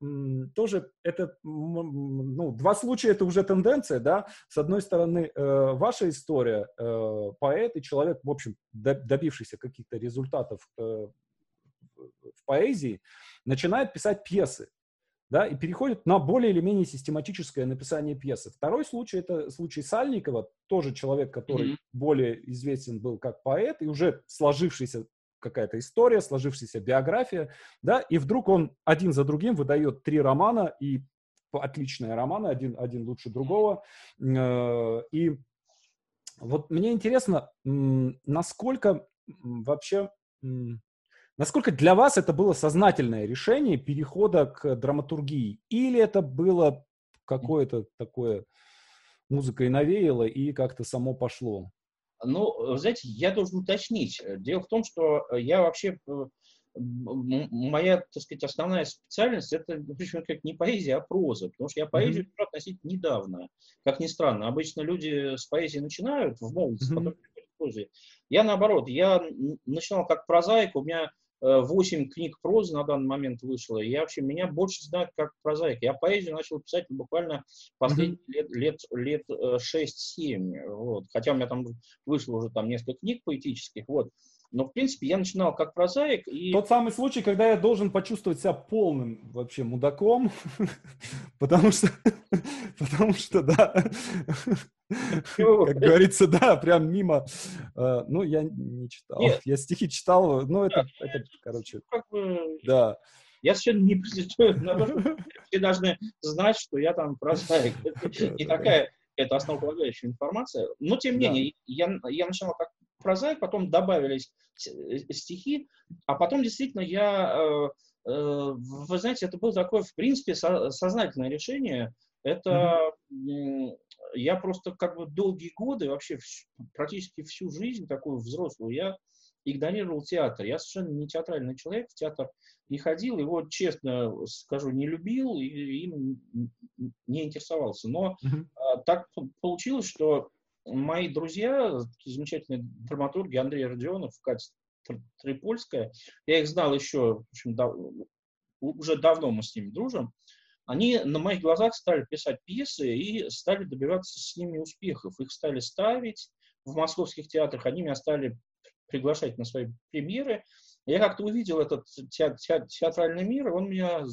тоже это, ну, два случая это уже тенденция, да, с одной стороны, э, ваша история, э, поэт и человек, в общем, добившийся каких-то результатов в поэзии, начинает писать пьесы, да, и переходит на более или менее систематическое написание пьесы. Второй случай это случай Сальникова, тоже человек, который mm-hmm. более известен был как поэт и уже сложившийся какая-то история, сложившаяся биография, да, и вдруг он один за другим выдает три романа, и отличные романы, один, один лучше другого. И вот мне интересно, насколько вообще, насколько для вас это было сознательное решение перехода к драматургии? Или это было какое-то такое музыкой навеяло и как-то само пошло? Ну, знаете, я должен уточнить. Дело в том, что я вообще э, моя, так сказать, основная специальность это, причем как не поэзия, а проза, потому что я поэзию mm-hmm. относительно недавно, как ни странно. Обычно люди с поэзией начинают в молодости, mm-hmm. потом прозой. Я наоборот, я начинал как прозаик, у меня 8 э, книг прозы на данный момент вышло, я вообще, меня больше знают как прозаик. Я поэзию начал писать буквально последние mm-hmm. лет, лет, лет 6-7, э, вот. хотя у меня там вышло уже там несколько книг поэтических, вот. Но, в принципе, я начинал как прозаик. И... Тот самый случай, когда я должен почувствовать себя полным вообще мудаком, *laughs* потому что, *laughs* потому что, да, *laughs* как говорится, да, прям мимо. А, ну, я не читал. Я стихи читал, но это, это короче, да. Я совершенно не претендую все должны знать, что я там прозаик. И такая это основополагающая информация. Но, тем не менее, я, я начинал как прозаик, потом добавились э, стихи, а потом действительно я, э, э, вы знаете, это было такое, в принципе, сознательное решение. Это mm-hmm. я просто как бы долгие годы, вообще практически всю жизнь такую взрослую, я игнорировал театр. Я совершенно не театральный человек, в театр не ходил, его, честно скажу, не любил и им не интересовался. Но mm-hmm. так получилось, что мои друзья, такие замечательные драматурги, Андрей Родионов, Катя Трипольская, я их знал еще, в общем, дав, уже давно мы с ними дружим, они на моих глазах стали писать пьесы и стали добиваться с ними успехов. Их стали ставить в московских театрах, они меня стали приглашать на свои премьеры. Я как-то увидел этот те, те, театральный мир, и он меня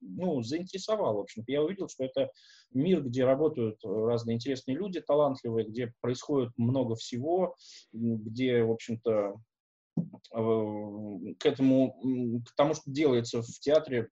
ну, заинтересовал. В общем я увидел, что это мир, где работают разные интересные люди, талантливые, где происходит много всего, где, в общем-то, э, к этому, к тому, что делается в театре,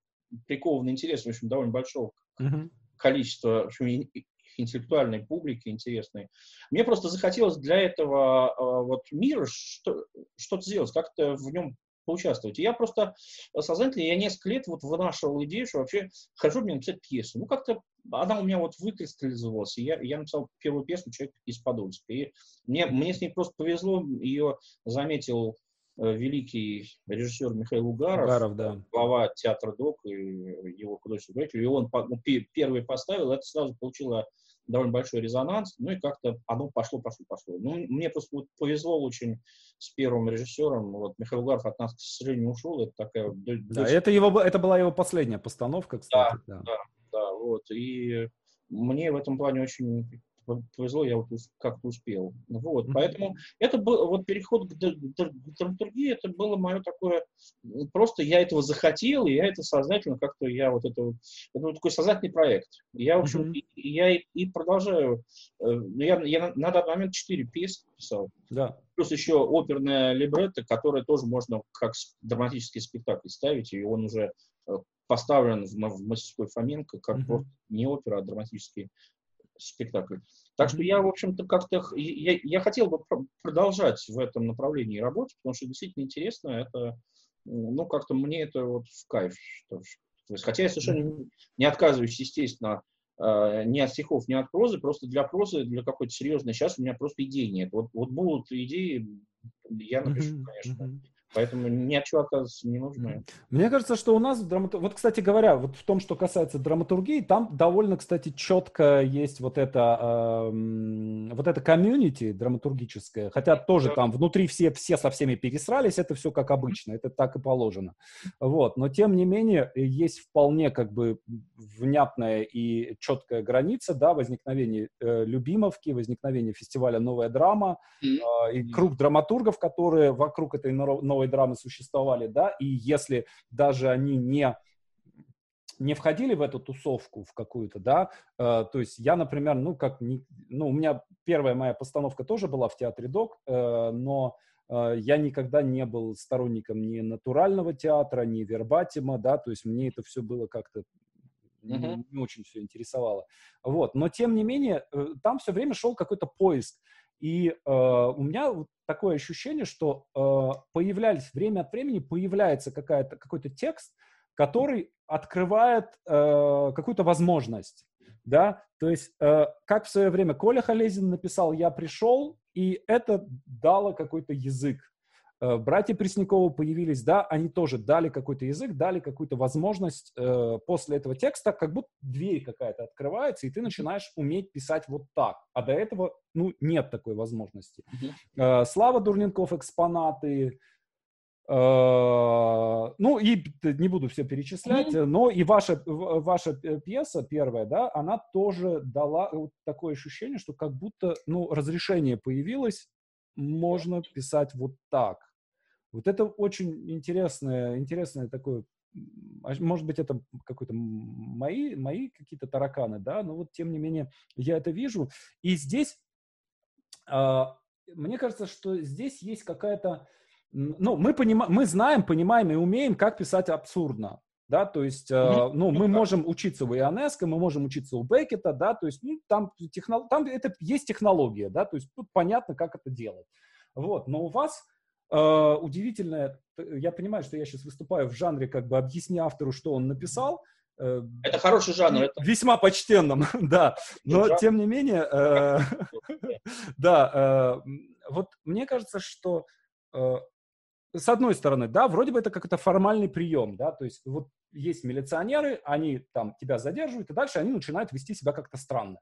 прикован интерес, в общем, довольно большого mm-hmm. количества в общем, интеллектуальной публики интересной. Мне просто захотелось для этого э, вот мира что, что-то сделать, как-то в нем поучаствовать. И я просто сознательно, я несколько лет вот вынашивал идею, что вообще хочу мне написать пьесу. Ну, как-то она у меня вот выкристаллизовалась, и я, я написал первую пьесу «Человек из Подольска». И мне, мне с ней просто повезло, ее заметил э, великий режиссер Михаил Угаров, Угаров да. глава театра ДОК и его художественный руководитель, и он ну, первый поставил, это сразу получило довольно большой резонанс, ну и как-то оно пошло, пошло, пошло. Ну, мне просто вот повезло очень с первым режиссером, вот Михаил Гарф от нас, к сожалению, ушел, это такая... Да, это, его, это была его последняя постановка, кстати. Да, да, да, да вот, и мне в этом плане очень повезло, я вот как-то успел. Вот, поэтому это был вот переход к, драматургии, это было мое такое, просто я этого захотел, и я это сознательно как-то, я вот это, это вот такой сознательный проект. Я, в общем, mm-hmm. я и, продолжаю, э, я, я на, данный момент четыре песни писал. Да. Плюс еще оперная либретто, которое тоже можно как драматический спектакль ставить, и он уже э, поставлен в, в мастерской Фоменко как mm-hmm. просто не опера, а драматический спектакль. Так что я, в общем-то, как-то я, я хотел бы продолжать в этом направлении работать, потому что действительно интересно. Это, ну, как-то мне это вот в кайф. Что, есть, хотя я совершенно не отказываюсь, естественно, э, ни от стихов, ни от прозы, просто для прозы, для какой-то серьезной, сейчас у меня просто идей нет. Вот, вот будут идеи, я напишу, конечно. Поэтому ни от чего отказываться не нужно. Мне кажется, что у нас драматург... Вот, кстати говоря, вот в том, что касается драматургии, там довольно, кстати, четко есть вот это, э, вот это комьюнити драматургическое. Хотя тоже там внутри все, все со всеми пересрались, это все как обычно, это так и положено. Вот. Но, тем не менее, есть вполне как бы внятная и четкая граница, да, возникновение э, Любимовки, возникновение фестиваля «Новая драма», э, и круг драматургов, которые вокруг этой новой новой драмы существовали, да, и если даже они не не входили в эту тусовку в какую-то, да, э, то есть я, например, ну, как, не, ну, у меня первая моя постановка тоже была в театре ДОК, э, но э, я никогда не был сторонником ни натурального театра, ни вербатима, да, то есть мне это все было как-то uh-huh. не, не очень все интересовало. Вот, но тем не менее, э, там все время шел какой-то поиск. И э, у меня вот такое ощущение, что э, появлялись время от времени появляется какая-то какой-то текст, который открывает э, какую-то возможность, да, то есть э, как в свое время Коля Халезин написал «Я пришел», и это дало какой-то язык. Э, братья Пресняковы появились, да, они тоже дали какой-то язык, дали какую-то возможность э, после этого текста, как будто дверь какая-то открывается, и ты начинаешь уметь писать вот так. А до этого, ну, нет такой возможности. Mm-hmm. Э, Слава Дурненков, экспонаты, э, ну, и не буду все перечислять, mm-hmm. но и ваша, ваша пьеса первая, да, она тоже дала вот такое ощущение, что как будто, ну, разрешение появилось, можно писать вот так. Вот это очень интересное, интересное такое, а, может быть, это какой-то мои, мои какие-то тараканы, да, но вот тем не менее я это вижу. И здесь, э, мне кажется, что здесь есть какая-то, ну, мы, понима, мы знаем, понимаем и умеем, как писать абсурдно. Да, то есть, э, ну, мы можем учиться у Ионеско, мы можем учиться у Беккета, да, то есть, ну, там, технол... там это есть технология, да, то есть тут понятно, как это делать. Вот, но у вас удивительное, я понимаю, что я сейчас выступаю в жанре, как бы объясни автору, что он написал, э, это хороший жанр. Это... Весьма почтенным, *laughs* да. Но жанр. тем не менее, э, *laughs* да, э, вот мне кажется, что с одной стороны, да, вроде бы это как-то формальный прием, да, то есть вот есть милиционеры, они там тебя задерживают, и дальше они начинают вести себя как-то странно.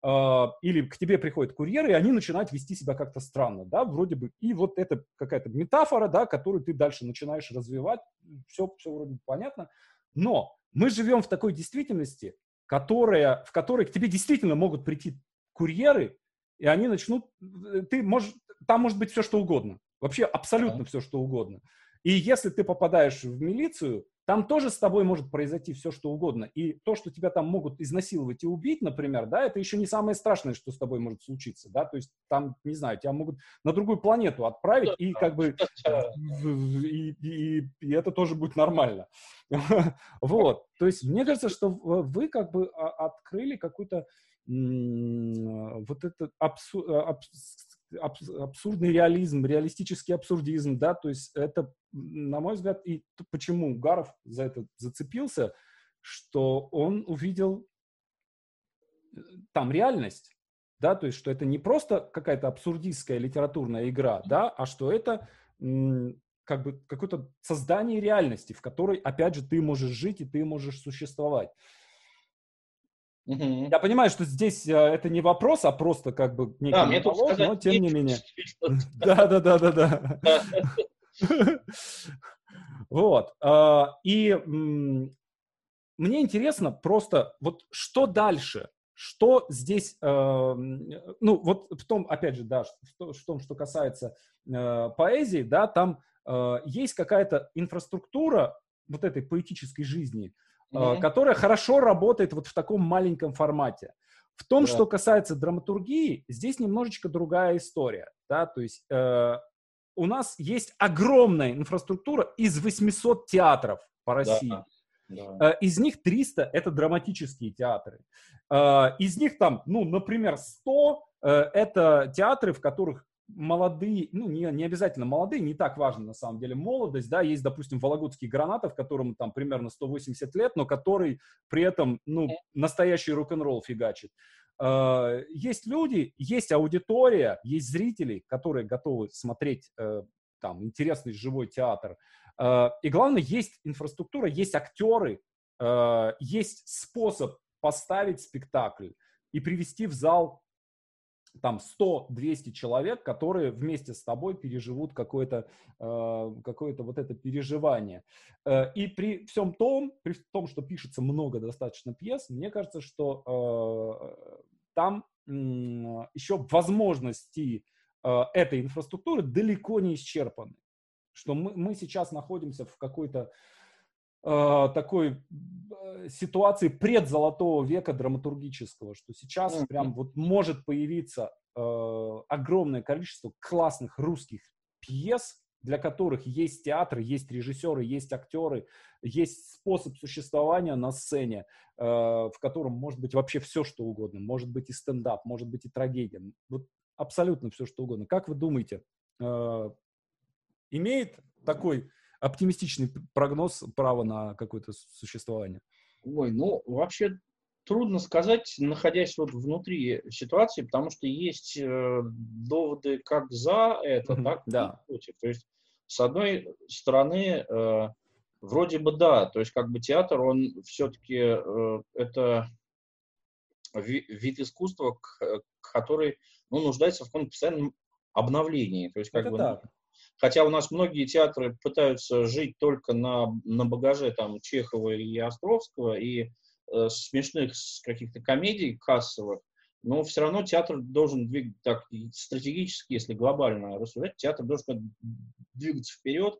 Uh, или к тебе приходят курьеры, и они начинают вести себя как-то странно, да, вроде бы. И вот это какая-то метафора, да, которую ты дальше начинаешь развивать, все, все вроде бы понятно. Но мы живем в такой действительности, которая, в которой к тебе действительно могут прийти курьеры, и они начнут, э, ты можешь, там может быть все что угодно. Вообще абсолютно все, что угодно. И если ты попадаешь в милицию, там тоже с тобой может произойти все, что угодно. И то, что тебя там могут изнасиловать и убить, например, да, это еще не самое страшное, что с тобой может случиться, да, то есть там, не знаю, тебя могут на другую планету отправить, и как бы, и, и, и это тоже будет нормально. *laughs* Вот, то есть мне кажется, что вы как бы открыли какую-то вот это абсу, абсурдный реализм, реалистический абсурдизм, да, то есть это, на мой взгляд, и почему Гаров за это зацепился, что он увидел э, там реальность, да, то есть что это не просто какая-то абсурдистская литературная игра, да, а что это как бы какое-то создание реальности, в которой, опять же, ты можешь жить и ты можешь существовать. Угу. Я понимаю, что здесь э, это не вопрос, а просто как бы некий да, мне монолог, сказать, но тем не менее. *laughs* Да, да, да, да, да. *laughs* Вот. А, и мне интересно просто, вот что дальше? Что здесь, э, ну, вот в том, опять же, да, в том, что касается э, поэзии, да, там есть какая-то инфраструктура вот этой поэтической жизни, mm-hmm. которая хорошо работает вот в таком маленьком формате. В том, да. что касается драматургии, здесь немножечко другая история, да, то есть э, у нас есть огромная инфраструктура из 800 театров по России. Да. Да. Э, из них 300 это драматические театры. Э, из них там, ну, например, 100 э, это театры, в которых молодые, ну, не, не обязательно молодые, не так важно на самом деле молодость, да, есть, допустим, Вологодский гранатов, которому там примерно 180 лет, но который при этом, ну, настоящий рок-н-ролл фигачит. Uh, есть люди, есть аудитория, есть зрители, которые готовы смотреть uh, там интересный живой театр. Uh, и главное, есть инфраструктура, есть актеры, есть способ поставить спектакль и привести в зал там 100-200 человек, которые вместе с тобой переживут какое-то э, какое вот это переживание. Э, и при всем том, при том, что пишется много достаточно пьес, мне кажется, что э, там э, еще возможности э, этой инфраструктуры далеко не исчерпаны. Что мы, мы сейчас находимся в какой-то э, такой ситуации предзолотого века драматургического, что сейчас mm-hmm. прям вот может появиться э, огромное количество классных русских пьес, для которых есть театр, есть режиссеры, есть актеры, есть способ существования на сцене, э, в котором может быть вообще все, что угодно. Может быть и стендап, может быть и трагедия. Вот абсолютно все, что угодно. Как вы думаете, э, имеет такой оптимистичный прогноз право на какое-то существование? Ой, ну, вообще трудно сказать, находясь вот внутри ситуации, потому что есть э, доводы как за это, так да. и против. То есть, с одной стороны, э, вроде бы да, то есть как бы театр, он все-таки э, это ви, вид искусства, к, который ну, нуждается в каком-то постоянном обновлении. То есть как это бы, так. Хотя у нас многие театры пытаются жить только на, на багаже там, Чехова и Островского, и э, смешных каких-то комедий кассовых, но все равно театр должен двигаться так стратегически, если глобально рассуждать, театр должен двигаться вперед,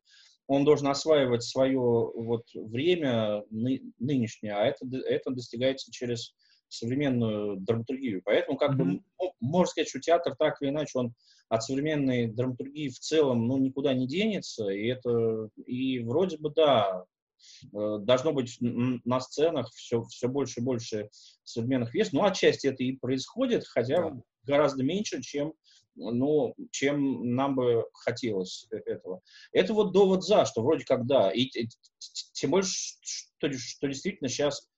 он должен осваивать свое вот время ны, нынешнее, а это, это достигается через современную драматургию. Поэтому, как mm-hmm. бы, можно сказать, что театр так или иначе, он от современной драматургии в целом, ну, никуда не денется, и это, и вроде бы, да, Э, должно быть на сценах все, все больше и больше современных вес. Ну, отчасти это и происходит, хотя да. гораздо меньше, чем, ну, чем нам бы хотелось э, этого. Это вот довод за, что вроде как да. И, и тем больше, что, что действительно сейчас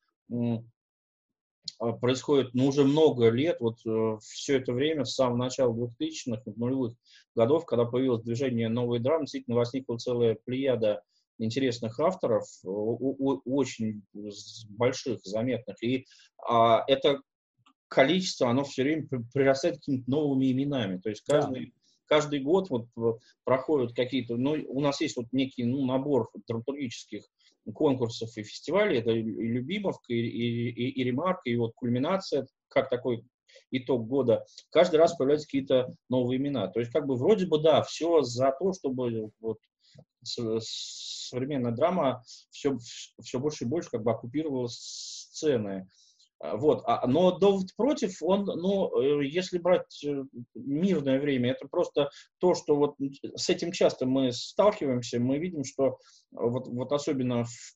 происходит ну, уже много лет, вот э, все это время, с самого начала 2000-х, нулевых годов, когда появилось движение «Новые драмы», действительно возникла целая плеяда интересных авторов, очень больших, заметных. И а, это количество, оно все время прирастает какими-то новыми именами. То есть каждый, да. каждый год вот проходят какие-то, ну, у нас есть вот некий ну, набор драматургических конкурсов и фестивалей, это и Любимовка, и, и, и, и Ремарка, и вот кульминация, как такой итог года, каждый раз появляются какие-то новые имена. То есть, как бы, вроде бы, да, все за то, чтобы вот современная драма все, все больше и больше как бы оккупировала сцены. А, вот. А, но довод против, он, ну, э, если брать э, мирное время, это просто то, что вот с этим часто мы сталкиваемся, мы видим, что вот, вот особенно в,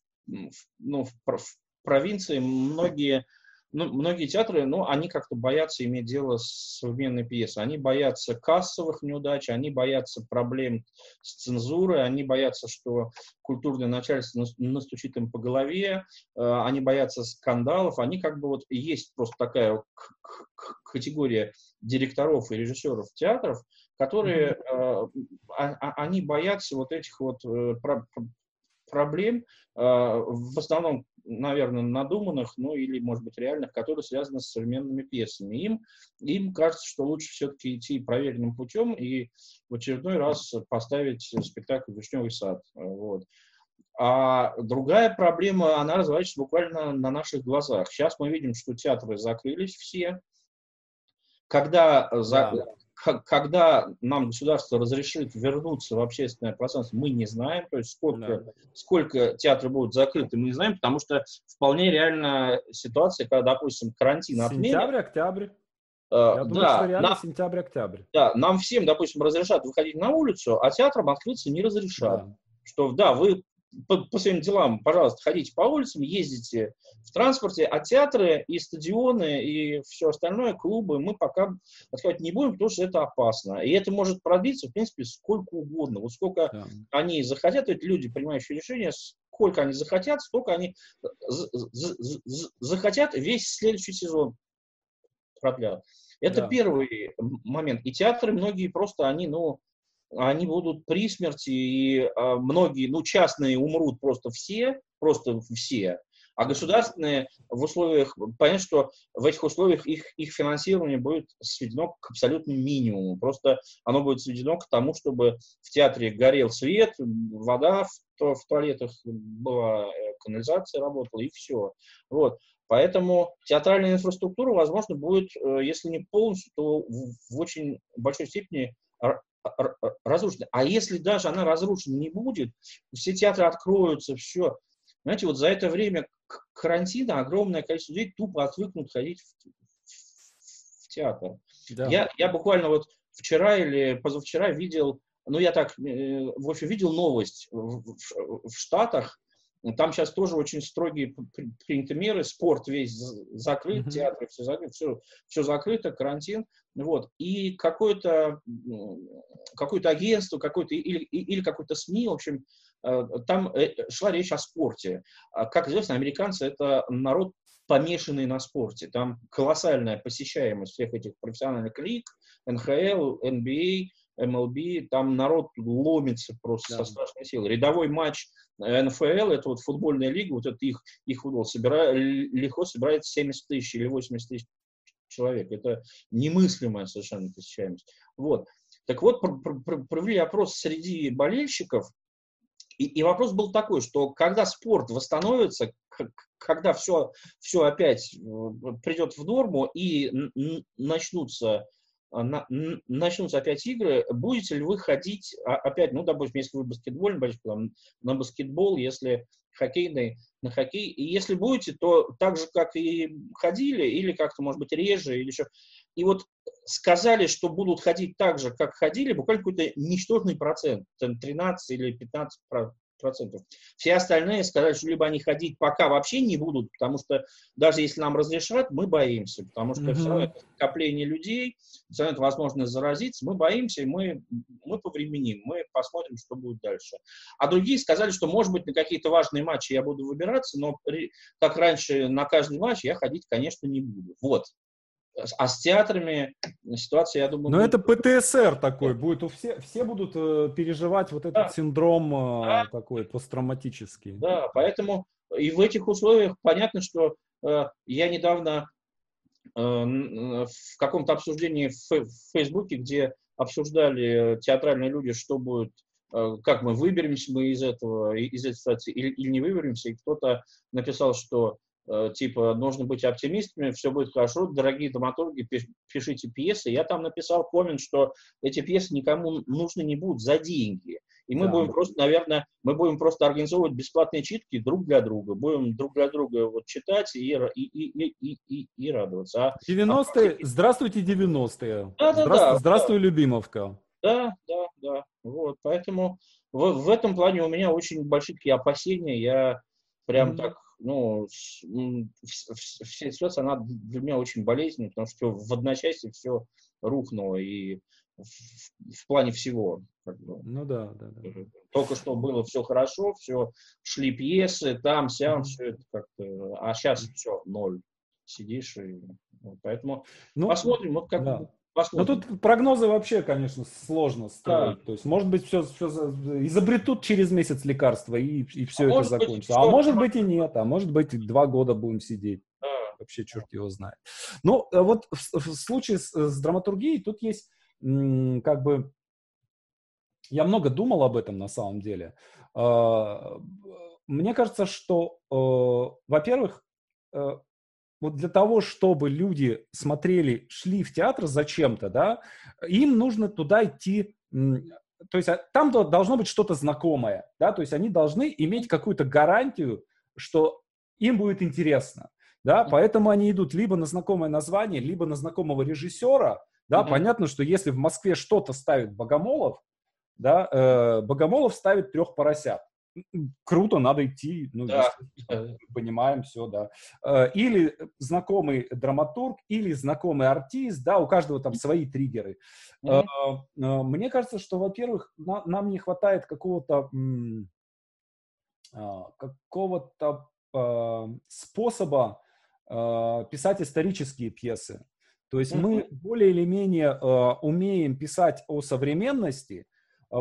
ну, в, в провинции многие ну, многие театры, ну, они как-то боятся иметь дело с современной пьесой. Они боятся кассовых неудач, они боятся проблем с цензурой, они боятся, что культурное начальство настучит им по голове, э, они боятся скандалов. Они как бы вот есть просто такая категория директоров и режиссеров театров, которые, э, они боятся вот этих вот э, проблем, в основном наверное, надуманных, ну или, может быть, реальных, которые связаны с современными пьесами. Им, им кажется, что лучше все-таки идти проверенным путем и в очередной раз поставить спектакль «Вишневый сад». Вот. А другая проблема, она развивается буквально на наших глазах. Сейчас мы видим, что театры закрылись все. Когда за, да когда нам государство разрешит вернуться в общественное пространство, мы не знаем, то есть сколько, да. сколько театры будут закрыты, мы не знаем, потому что вполне реальна ситуация, когда, допустим, карантин отменят. Сентябрь, октябрь. Э, Я думаю, да, что реально сентябрь-октябрь. Да, нам всем, допустим, разрешат выходить на улицу, а театрам открыться не разрешат. Да. Что, да, вы по, по своим делам, пожалуйста, ходите по улицам, ездите в транспорте, а театры и стадионы и все остальное, клубы, мы пока отходить не будем, потому что это опасно. И это может продлиться, в принципе, сколько угодно. Вот сколько да. они захотят, эти люди, принимающие решения, сколько они захотят, столько они захотят весь следующий сезон продлят. Это да. первый момент. И театры многие просто, они, ну, они будут при смерти, и а, многие, ну, частные умрут просто все, просто все, а государственные в условиях, понятно, что в этих условиях их, их финансирование будет сведено к абсолютному минимуму. Просто оно будет сведено к тому, чтобы в театре горел свет, вода в, в туалетах была, э, канализация работала, и все. Вот. Поэтому театральная инфраструктура, возможно, будет, э, если не полностью, то в очень большой степени разрушена. А если даже она разрушена не будет, все театры откроются, все. Знаете, вот за это время карантина огромное количество людей тупо отвыкнут ходить в, в театр. Да. Я, я буквально вот вчера или позавчера видел ну, я так, э, в общем, видел новость в, в, в Штатах, там сейчас тоже очень строгие приняты меры, спорт весь закрыт, mm-hmm. театры все закрыты, все, все закрыто, карантин. Вот. И какое-то какое агентство, какое-то, или, или какое-то СМИ, в общем, э, там э, шла речь о спорте. А, как известно, американцы – это народ помешанный на спорте. Там колоссальная посещаемость всех этих профессиональных лиг, НХЛ, НБА, МЛБ, там народ ломится просто да. со страшной силой. Рядовой матч НФЛ, это вот футбольная лига, вот это их, их футбол, собира, легко собирает 70 тысяч или 80 тысяч человек. Это немыслимая совершенно посещаемость. Вот. Так вот, провели опрос среди болельщиков, и, и вопрос был такой, что когда спорт восстановится, когда все, все опять э, придет в норму и начнутся на, начнутся опять игры, будете ли вы ходить опять, ну, допустим, если вы баскетбольный болельщик, на баскетбол, если хоккейный, на хоккей, и если будете, то так же, как и ходили, или как-то, может быть, реже, или еще. И вот сказали, что будут ходить так же, как ходили, буквально какой-то ничтожный процент, 13 или 15 процентов. Все остальные сказали, что либо они ходить пока вообще не будут, потому что даже если нам разрешат, мы боимся, потому что mm-hmm. все равно это скопление людей, все равно это возможность заразиться, мы боимся, и мы, мы повременим, мы посмотрим, что будет дальше. А другие сказали, что, может быть, на какие-то важные матчи я буду выбираться, но как раньше на каждый матч я ходить, конечно, не буду. Вот. А с театрами ситуация, я думаю... Но будет... это ПТСР такой будет. У все, все будут э, переживать вот этот да. синдром э, да. такой посттравматический. Да, поэтому и в этих условиях понятно, что э, я недавно э, в каком-то обсуждении в, в Фейсбуке, где обсуждали театральные люди, что будет, э, как мы выберемся мы из этого, из этой ситуации или, или не выберемся, и кто-то написал, что Э, типа, нужно быть оптимистами, все будет хорошо, дорогие драматурги, пишите пьесы. Я там написал коммент, что эти пьесы никому нужны не будут за деньги. И мы да. будем просто, наверное, мы будем просто организовывать бесплатные читки друг для друга. Будем друг для друга вот читать и, и, и, и, и, и радоваться. А, 90-е, а, здравствуйте 90-е. Да, да, Здравствуй, да, здравствуй да. Любимовка. Да, да, да. Вот, поэтому в, в этом плане у меня очень большие такие опасения. Я прям mm-hmm. так ну, вся ситуация, она для меня очень болезненная, потому что в одночасье все рухнуло, и в, в плане всего. Как бы. Ну да, да, да. Только что было все хорошо, все шли пьесы, там, сям, mm-hmm. все это как-то, а сейчас все, ноль. Сидишь и... Вот, поэтому ну, посмотрим, вот как да. Ну тут прогнозы вообще, конечно, сложно строить. Да. То есть, может быть, все, все изобретут через месяц лекарства и, и все а это закончится. Быть, а может быть и нет, а может быть и два года будем сидеть. Да. Вообще черт его знает. Ну, э, вот в, в случае с, с драматургией тут есть как бы... Я много думал об этом на самом деле. А, мне кажется, что, э, во-первых, э, вот для того, чтобы люди смотрели, шли в театр зачем-то, да, им нужно туда идти, то есть а, там должно быть что-то знакомое, да, то есть они должны иметь какую-то гарантию, что им будет интересно, да, поэтому они идут либо на знакомое название, либо на знакомого режиссера, да, mm-hmm. понятно, что если в Москве что-то ставит Богомолов, да, э, Богомолов ставит трех поросят, круто, надо идти, ну, да. понимаем все, да. Э, или знакомый драматург, или знакомый артист, да, у каждого там свои триггеры. Mm-hmm. Мне кажется, что, во-первых, нам не хватает какого-то какого-то способа писать исторические пьесы. То есть mm-hmm. мы более или менее умеем писать о современности,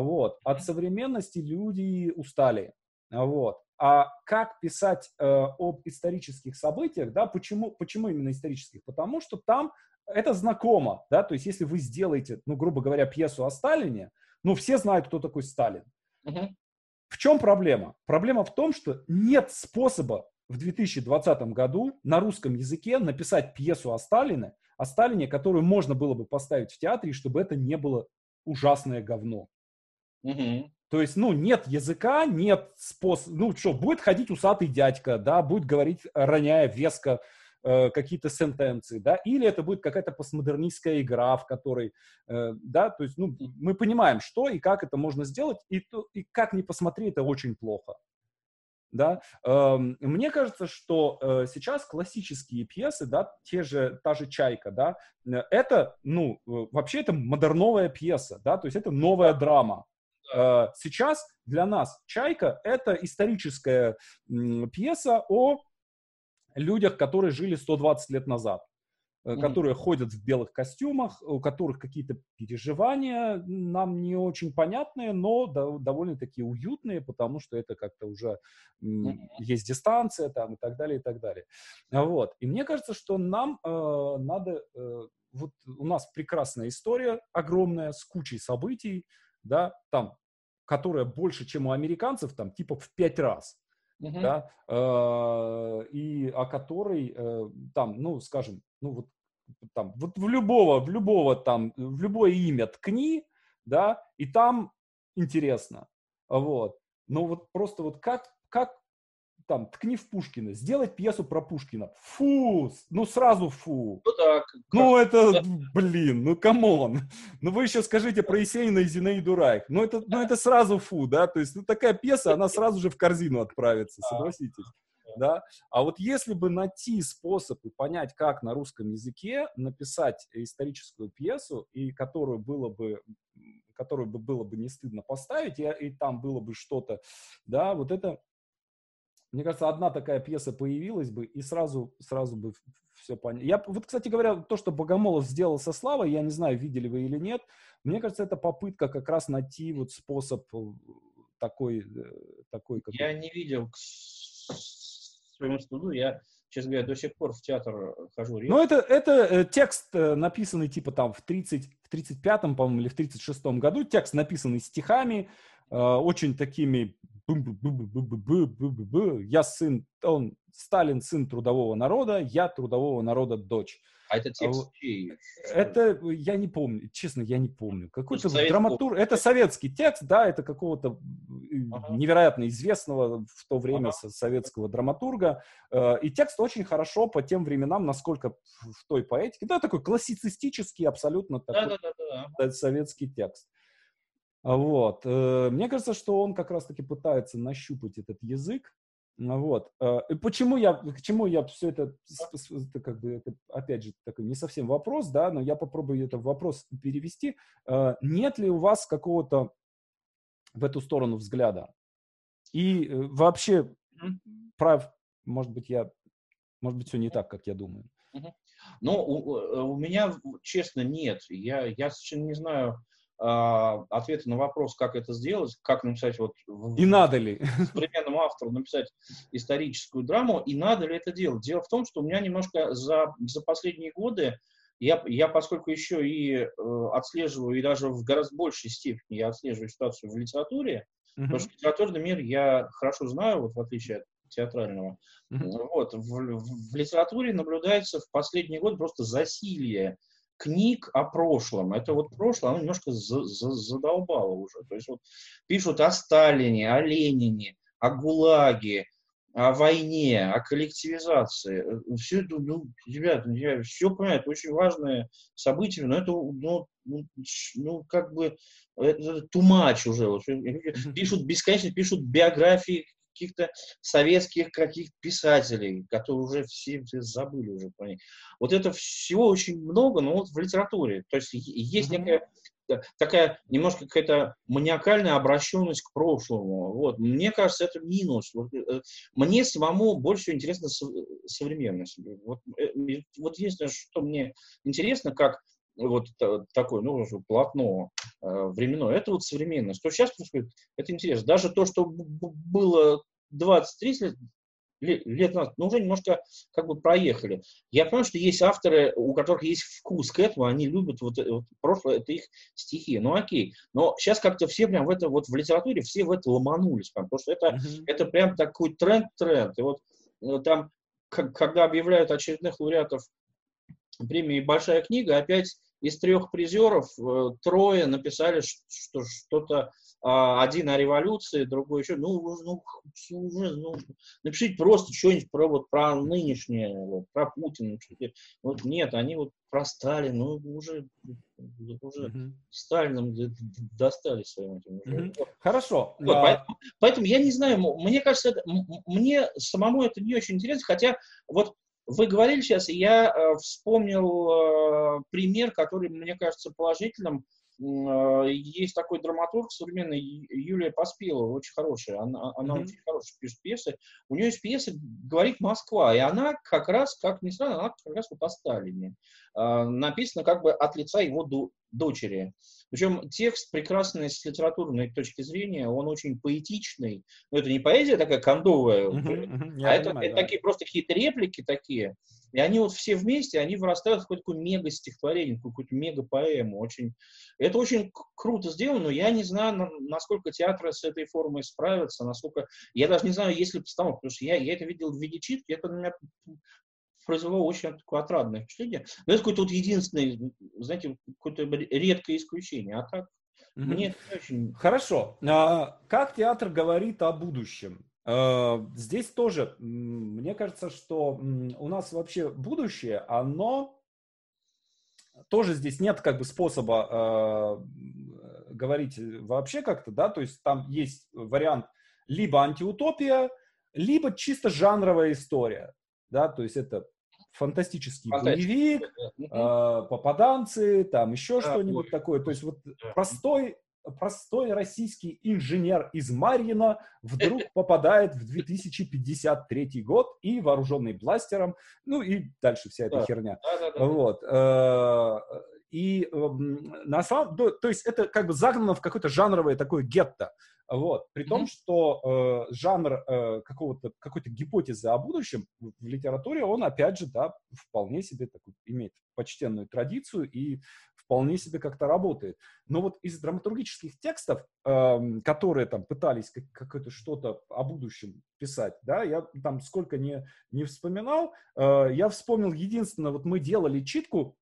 вот. От современности люди устали. Вот. А как писать э, об исторических событиях, да, почему, почему именно исторических? Потому что там это знакомо, да, то есть если вы сделаете, ну, грубо говоря, пьесу о Сталине, ну, все знают, кто такой Сталин. Uh-huh. В чем проблема? Проблема в том, что нет способа в 2020 году на русском языке написать пьесу о Сталине, о Сталине, которую можно было бы поставить в театре, чтобы это не было ужасное говно. Угу. То есть, ну, нет языка, нет способа, ну, что, будет ходить усатый дядька, да, будет говорить, роняя веско, э, какие-то сентенции, да, или это будет какая-то постмодернистская игра, в которой, э, да, то есть, ну, мы понимаем, что и как это можно сделать, и, то, и как ни посмотри, это очень плохо. Да? Эм, мне кажется, что э, сейчас классические пьесы, да, те же, та же «Чайка», да, э, это, ну, э, вообще это модерновая пьеса, да, то есть это новая драма. Э, сейчас для нас «Чайка» — это историческая пьеса о людях, которые жили 120 лет назад mm-hmm. которые ходят в белых костюмах, у которых какие-то переживания нам не очень понятные, но довольно-таки уютные, потому что это как-то уже mm-hmm. есть дистанция там и так далее, и так далее. Вот. И мне кажется, что нам э, надо... Э, вот у нас прекрасная история, огромная, с кучей событий, да, там, которая больше, чем у американцев, там, типа в пять раз. Uh-huh. да, э, и о которой э, там, ну, скажем, ну вот там, вот в любого, в любого там, в любое имя ткни, да, и там интересно, вот. Но вот просто вот как, как там, ткни в Пушкина, сделать пьесу про Пушкина. Фу, ну сразу фу. Ну так. Ну это, блин, ну come on. Ну вы еще скажите про Есенина и Зинаиду Райх. Ну это, ну это сразу фу, да, то есть ну такая пьеса, она сразу же в корзину отправится, согласитесь да. А вот если бы найти способ и понять, как на русском языке написать историческую пьесу, и которую было бы которую бы было бы не стыдно поставить, и, и там было бы что-то, да, вот это, мне кажется, одна такая пьеса появилась бы, и сразу, сразу бы все понятно. Я, вот, кстати говоря, то, что Богомолов сделал со Славой, я не знаю, видели вы или нет, мне кажется, это попытка как раз найти вот способ э, такой, э, такой как... Я не видел, к своему студу я, честно говоря, до сих пор в театр э, хожу редко. Ну, это, это э, текст, э, написанный типа там в 30, в 35-м, по-моему, или в 36-м году. Текст написанный стихами, очень такими я сын, он Сталин сын трудового народа, я трудового народа дочь. А это текст чей? Это, я не помню, честно, я не помню. Какой-то драматур... Это советский текст, да, это какого-то невероятно известного в то время советского драматурга. И текст очень хорошо по тем временам, насколько в той поэтике. Да, такой классицистический, абсолютно такой советский текст. Вот. Э, мне кажется, что он как раз-таки пытается нащупать этот язык, вот. Э, и почему я, к чему я все это, это как бы, это, опять же, такой не совсем вопрос, да, но я попробую это вопрос перевести. Э, нет ли у вас какого-то в эту сторону взгляда? И вообще, прав, может быть, я, может быть, все не так, как я думаю. Ну, у, у меня, честно, нет. Я, я совершенно не знаю, а, ответы на вопрос, как это сделать, как написать вот... И надо ли? Современному автору написать историческую драму, и надо ли это делать. Дело в том, что у меня немножко за, за последние годы, я, я поскольку еще и э, отслеживаю, и даже в гораздо большей степени я отслеживаю ситуацию в литературе, uh-huh. потому что литературный мир я хорошо знаю, вот в отличие от театрального. Uh-huh. Вот, в, в, в литературе наблюдается в последние годы просто засилие книг о прошлом. Это вот прошлое, оно немножко за, за, задолбало уже. То есть вот пишут о Сталине, о Ленине, о ГУЛАГе, о войне, о коллективизации. Все это, ну, ребята, я все понимаю, это очень важное событие, но это, ну, ну, ну как бы, это тумач уже. Вот. Пишут бесконечно, пишут биографии каких-то советских каких писателей, которые уже все, забыли уже про них. Вот это всего очень много, но вот в литературе. То есть есть mm-hmm. некая такая немножко какая-то маниакальная обращенность к прошлому. Вот. Мне кажется, это минус. Э, мне самому больше интересна современность. Вот, э, вот единственное, что мне интересно, как вот такое, ну, полотно э, временное, это вот современное. Что сейчас происходит, это интересно. Даже то, что было 20-30 лет, лет назад, ну, уже немножко как бы проехали. Я понимаю, что есть авторы, у которых есть вкус к этому, они любят вот, вот прошлое, это их стихи. Ну, окей. Но сейчас как-то все прям в это, вот в литературе все в это ломанулись, прям, потому что это, mm-hmm. это прям такой тренд-тренд. И вот э, там, когда объявляют очередных лауреатов премии «Большая книга», опять из трех призеров э, трое написали, что что-то а, один о революции, другой еще, ну, ну, уже, ну, напишите просто что-нибудь про, вот, про нынешнее, вот, про Путина. Вот нет, они вот про Сталина, ну, уже, уже mm-hmm. Сталином достали своим этим. Mm-hmm. Хорошо. Вот, а... поэтому, поэтому я не знаю, мне кажется, это, мне самому это не очень интересно, хотя вот вы говорили сейчас, и я э, вспомнил э, пример, который мне кажется положительным Э, есть такой драматург современный, Юлия Поспелова, очень хорошая, она, она mm-hmm. очень хорошая пишет пьесы. У нее есть пьеса «Говорит Москва», и она как раз, как ни странно, она как раз вот о Сталине. Написана как бы от лица его дочери. Причем текст прекрасный с литературной точки зрения, он очень поэтичный. Но это не поэзия такая кондовая, uh-huh, uh-huh, а это, понимаю, это да. такие просто какие-то реплики такие. И они вот все вместе, они вырастают в какое-то мега-стихотворение, какую-то мега-поэму. Очень... Это очень круто сделано, но я не знаю, насколько театры с этой формой справятся, насколько... Я даже не знаю, есть ли постановка, потому что я, я это видел в виде читки, это меня произвело очень такое отрадное впечатление. Но это какой-то вот единственный, знаете, какое-то редкое исключение. А так, mm-hmm. мне очень... Хорошо. А, как театр говорит о будущем? А, здесь тоже, мне кажется, что у нас вообще будущее, оно тоже здесь нет как бы способа э, говорить вообще как-то, да, то есть там есть вариант либо антиутопия, либо чисто жанровая история, да, то есть это фантастический боевик, э, попаданцы, там еще да, что-нибудь такое. То есть вот простой, простой российский инженер из Марьина вдруг *laughs* попадает в 2053 год и вооруженный бластером, ну и дальше вся эта да. херня. Да, да, да, вот. Э, и эм, на самом, то есть это как бы загнано в какое-то жанровое такое гетто. Вот. При том, что э, жанр э, какого-то, какой-то гипотезы о будущем в, литературе, он, опять же, да, вполне себе такой, имеет почтенную традицию и вполне себе как-то работает. Но вот из драматургических текстов, э, которые там пытались как, какое-то что-то о будущем писать, да, я там сколько не, не вспоминал, э, я вспомнил единственное, вот мы делали читку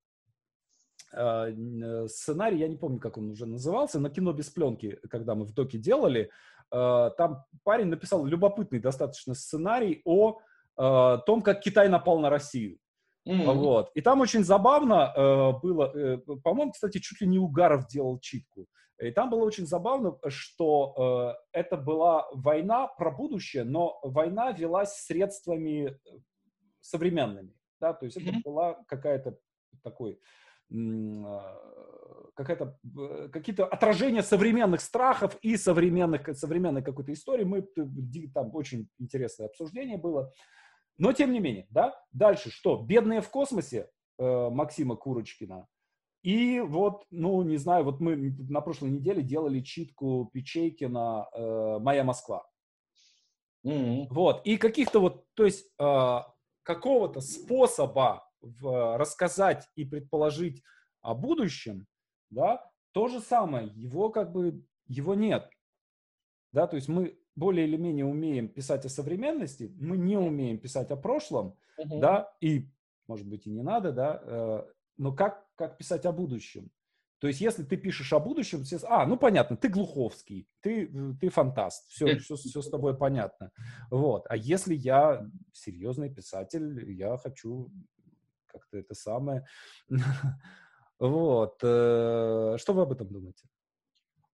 сценарий, я не помню, как он уже назывался, на кино без пленки, когда мы в доке делали, а, там парень написал любопытный достаточно сценарий о а, том, как Китай напал на Россию. Mm-hmm. Вот. И там очень забавно э, было, э, по-моему, кстати, чуть ли не Угаров делал читку. И там было очень забавно, что э, это была война про будущее, но война велась средствами современными. Да? То есть mm-hmm. это была какая-то такой а, э, какие-то отражения современных страхов и современных, современной какой-то истории. Мы, там очень интересное обсуждение было. Но тем не менее, да, дальше что? «Бедные в космосе» э, Максима Курочкина. И вот, ну, не знаю, вот мы на прошлой неделе делали читку Печейкина э, «Моя Москва». Mm-hmm. Вот, и каких-то вот, то есть э, какого-то способа в, рассказать и предположить о будущем, да, то же самое, его как бы, его нет. Да, то есть мы более или менее умеем писать о современности, мы не умеем писать о прошлом, uh-huh. да, и, может быть, и не надо, да, э, но как, как писать о будущем? То есть, если ты пишешь о будущем, все, а, ну понятно, ты Глуховский, ты, ты фантаст, все, все, все с тобой понятно. Вот. А если я серьезный писатель, я хочу как-то это самое. *laughs* Вот. Э, что вы об этом думаете?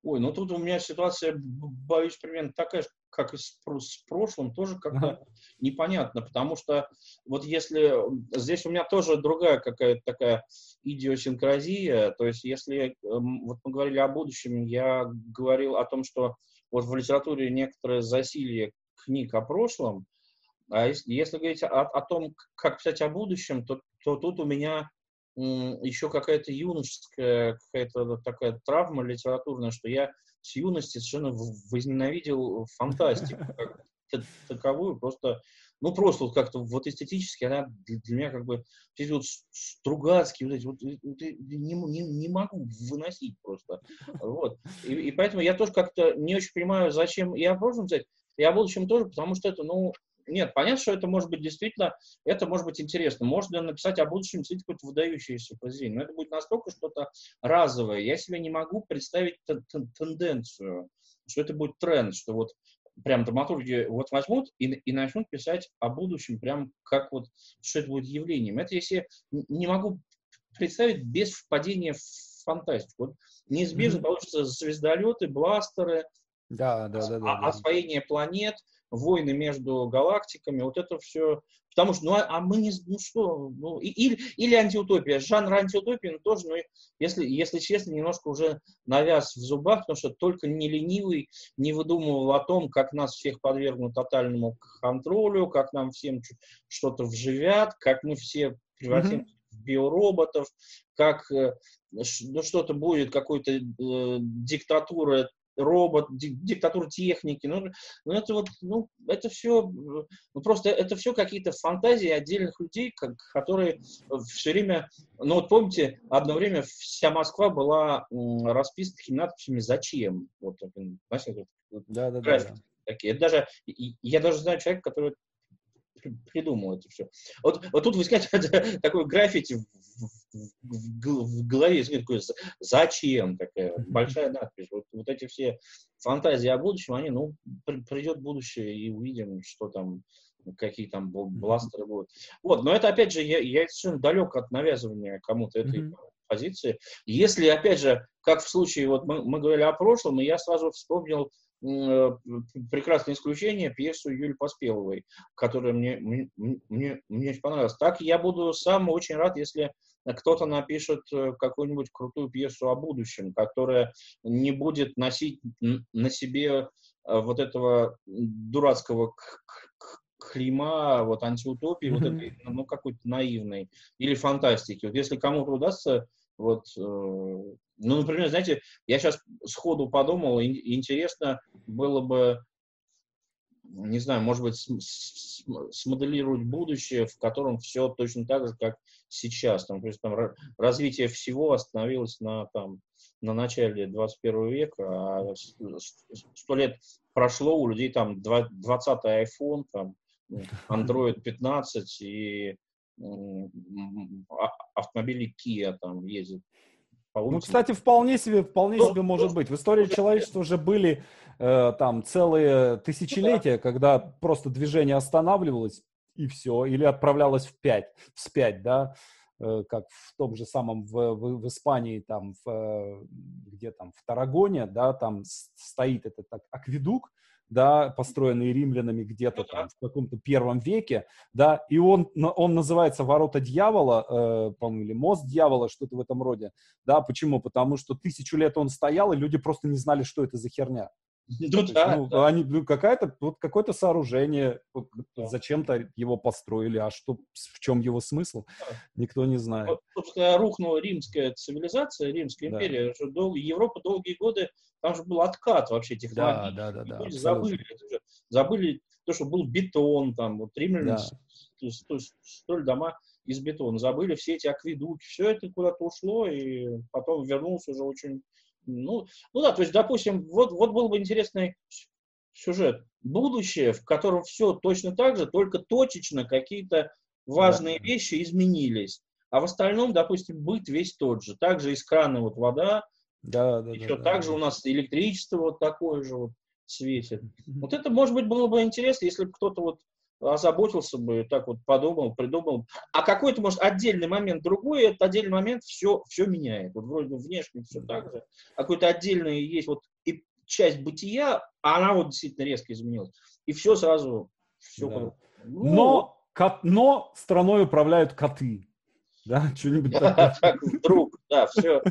Ой, ну тут у меня ситуация, боюсь, примерно такая, как и с, с прошлым, тоже как-то ага. непонятно, потому что вот если... Здесь у меня тоже другая какая-то такая идиосинкразия, то есть если... Вот мы говорили о будущем, я говорил о том, что вот в литературе некоторое засилье книг о прошлом, а если, если говорить о, о том, как писать о будущем, то, то тут у меня еще какая-то юношеская, какая-то такая травма литературная, что я с юности совершенно возненавидел фантастику *laughs* как таковую, просто, ну просто вот как-то вот эстетически она для меня как бы эти вот Стругацкие, вот эти вот, вот не, не, не могу выносить просто, вот, и, и поэтому я тоже как-то не очень понимаю, зачем я о прошлом взять, и о будущем тоже, потому что это, ну, нет, понятно, что это может быть действительно, это может быть интересно. Можно написать о будущем действительно какое-то выдающееся произведение, но это будет настолько что-то разовое. Я себе не могу представить тенденцию, что это будет тренд, что вот прям драматурги вот возьмут и, и начнут писать о будущем, прям как вот, что это будет явлением. Это если не могу представить без впадения в фантастику. Вот неизбежно mm-hmm. получится звездолеты, бластеры, да, да, да, да, освоение планет, войны между галактиками, вот это все. Потому что, ну, а, а мы не, ну что, ну, и, или, или антиутопия. Жанр антиутопии ну, тоже, ну, если, если честно, немножко уже навяз в зубах, потому что только не ленивый не выдумывал о том, как нас всех подвергнут тотальному контролю, как нам всем что-то вживят, как мы все превратим mm-hmm. в биороботов, как э, ну, что-то будет, какой-то э, диктатура робот, диктатура техники. Ну, ну это вот, ну, это все, ну, просто это все какие-то фантазии отдельных людей, как, которые все время, ну, вот помните, одно время вся Москва была расписана такими надписями «Зачем?». Вот, знаете, да, да, да, такие. Это даже, я даже знаю человека, который придумал это все. Вот, вот тут возникает *laughs* такой граффити в, в, в, в голове, такой, зачем такая *laughs* большая надпись. Вот, эти все фантазии о будущем, они, ну, при, придет будущее и увидим, что там, какие там бластеры будут. Вот, но это, опять же, я, я совершенно далек от навязывания кому-то этой mm-hmm. позиции. Если, опять же, как в случае, вот мы, мы говорили о прошлом, и я сразу вспомнил Э, прекрасное исключение пьесу Юли Поспеловой, которая мне, мне, мне, мне очень понравилась. Так я буду сам очень рад, если кто-то напишет э, какую-нибудь крутую пьесу о будущем, которая не будет носить на себе э, вот этого дурацкого клима, вот антиутопии, mm-hmm. вот этой, ну, какой-то наивной, или фантастики. Вот если кому-то удастся вот, э, ну, например, знаете, я сейчас сходу подумал, интересно было бы, не знаю, может быть, смоделировать будущее, в котором все точно так же, как сейчас. Там, то есть, там развитие всего остановилось на, там, на начале 21 века, а сто лет прошло, у людей там 20-й iPhone, там, Android 15 и а, автомобили Kia там ездят. Ну, кстати, вполне себе, вполне ну, себе может быть. В истории человечества уже были э, там целые тысячелетия, да. когда просто движение останавливалось и все, или отправлялось в пять, вспять, да, э, как в том же самом в, в, в Испании, там, в, э, где там, в Тарагоне, да, там стоит этот так, акведук, да, построенный римлянами где-то там в каком-то первом веке, да, и он, он называется «Ворота дьявола», э, по-моему, или «Мост дьявола», что-то в этом роде, да, почему? Потому что тысячу лет он стоял, и люди просто не знали, что это за херня. Ну, есть, да, ну, да. Они, ну, какая-то, вот какое-то сооружение, да. зачем-то его построили, а что, в чем его смысл, да. никто не знает. Вот, собственно, рухнула римская цивилизация, Римская империя, да. дол- Европа долгие годы, там же был откат вообще технологий. Да, да, да. да забыли, забыли то, что был бетон, там, вот римляне да. строили дома из бетона, забыли все эти акведуки, все это куда-то ушло, и потом вернулся уже очень ну, ну да, то есть, допустим, вот, вот был бы интересный сюжет. Будущее, в котором все точно так же, только точечно какие-то важные да. вещи изменились. А в остальном, допустим, быт весь тот же. Также из крана вот вода, да, да, еще да, так да, же да. у нас электричество вот такое же вот светит. Вот это, может быть, было бы интересно, если бы кто-то вот озаботился бы, так вот подумал, придумал. А какой-то, может, отдельный момент другой, этот отдельный момент все, все меняет. Вот вроде бы внешне все так же. А какой-то отдельный есть вот и часть бытия, а она вот действительно резко изменилась. И все сразу, все да. ну, но, кот, но страной управляют коты. Да, *laughs* что-нибудь такое. *laughs* Вдруг, да, все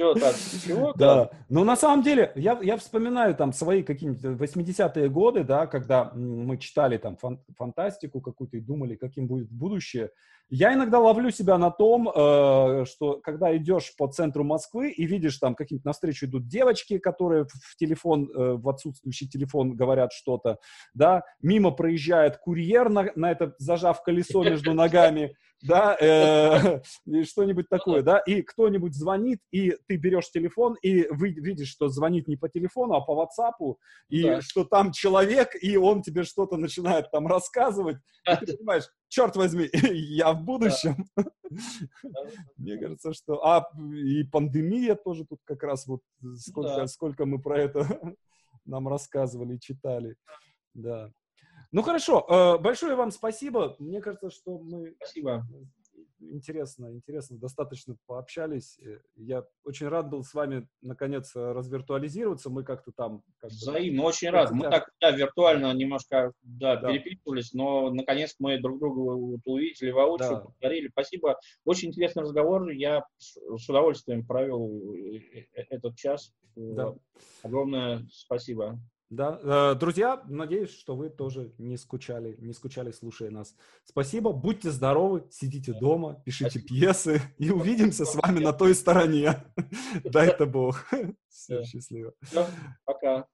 все так, чего? *laughs* Да, но на самом деле, я, я вспоминаю там свои какие-нибудь 80-е годы, да, когда мы читали там фан фантастику какую-то и думали, каким будет будущее. Я иногда ловлю себя на том, э, что когда идешь по центру Москвы и видишь там какие-то навстречу идут девочки, которые в телефон, э, в отсутствующий телефон говорят что-то, да, мимо проезжает курьер на, на это, зажав колесо между ногами, да, э, *laughs* что-нибудь такое, да, и кто-нибудь звонит, и ты берешь телефон, и вы видишь, что звонит не по телефону, а по WhatsApp, и да. что там человек, и он тебе что-то начинает там рассказывать, и ты понимаешь, черт возьми, *laughs* я в будущем. *laughs* Мне кажется, что... А, и пандемия тоже тут как раз вот сколько, сколько мы про это *laughs* нам рассказывали, читали. Да. Ну хорошо, э, большое вам спасибо. Мне кажется, что мы... Спасибо. Интересно, интересно, достаточно пообщались. Э, я очень рад был с вами, наконец, развиртуализироваться. Мы как-то там... Как Взаимно, очень рад. Мы так, да, виртуально немножко, да, да. переписывались, но, наконец, мы друг друга вот увидели воочию, да. повторили. Спасибо. Очень интересный разговор. Я с удовольствием провел э, этот час. Да. Огромное спасибо. Да, э, друзья, надеюсь, что вы тоже не скучали, не скучали, слушая нас. Спасибо, будьте здоровы, сидите дома, пишите Спасибо. пьесы *laughs* и увидимся с вами на той стороне. *laughs* Дай-то Бог. *laughs* Все, счастливо. Пока.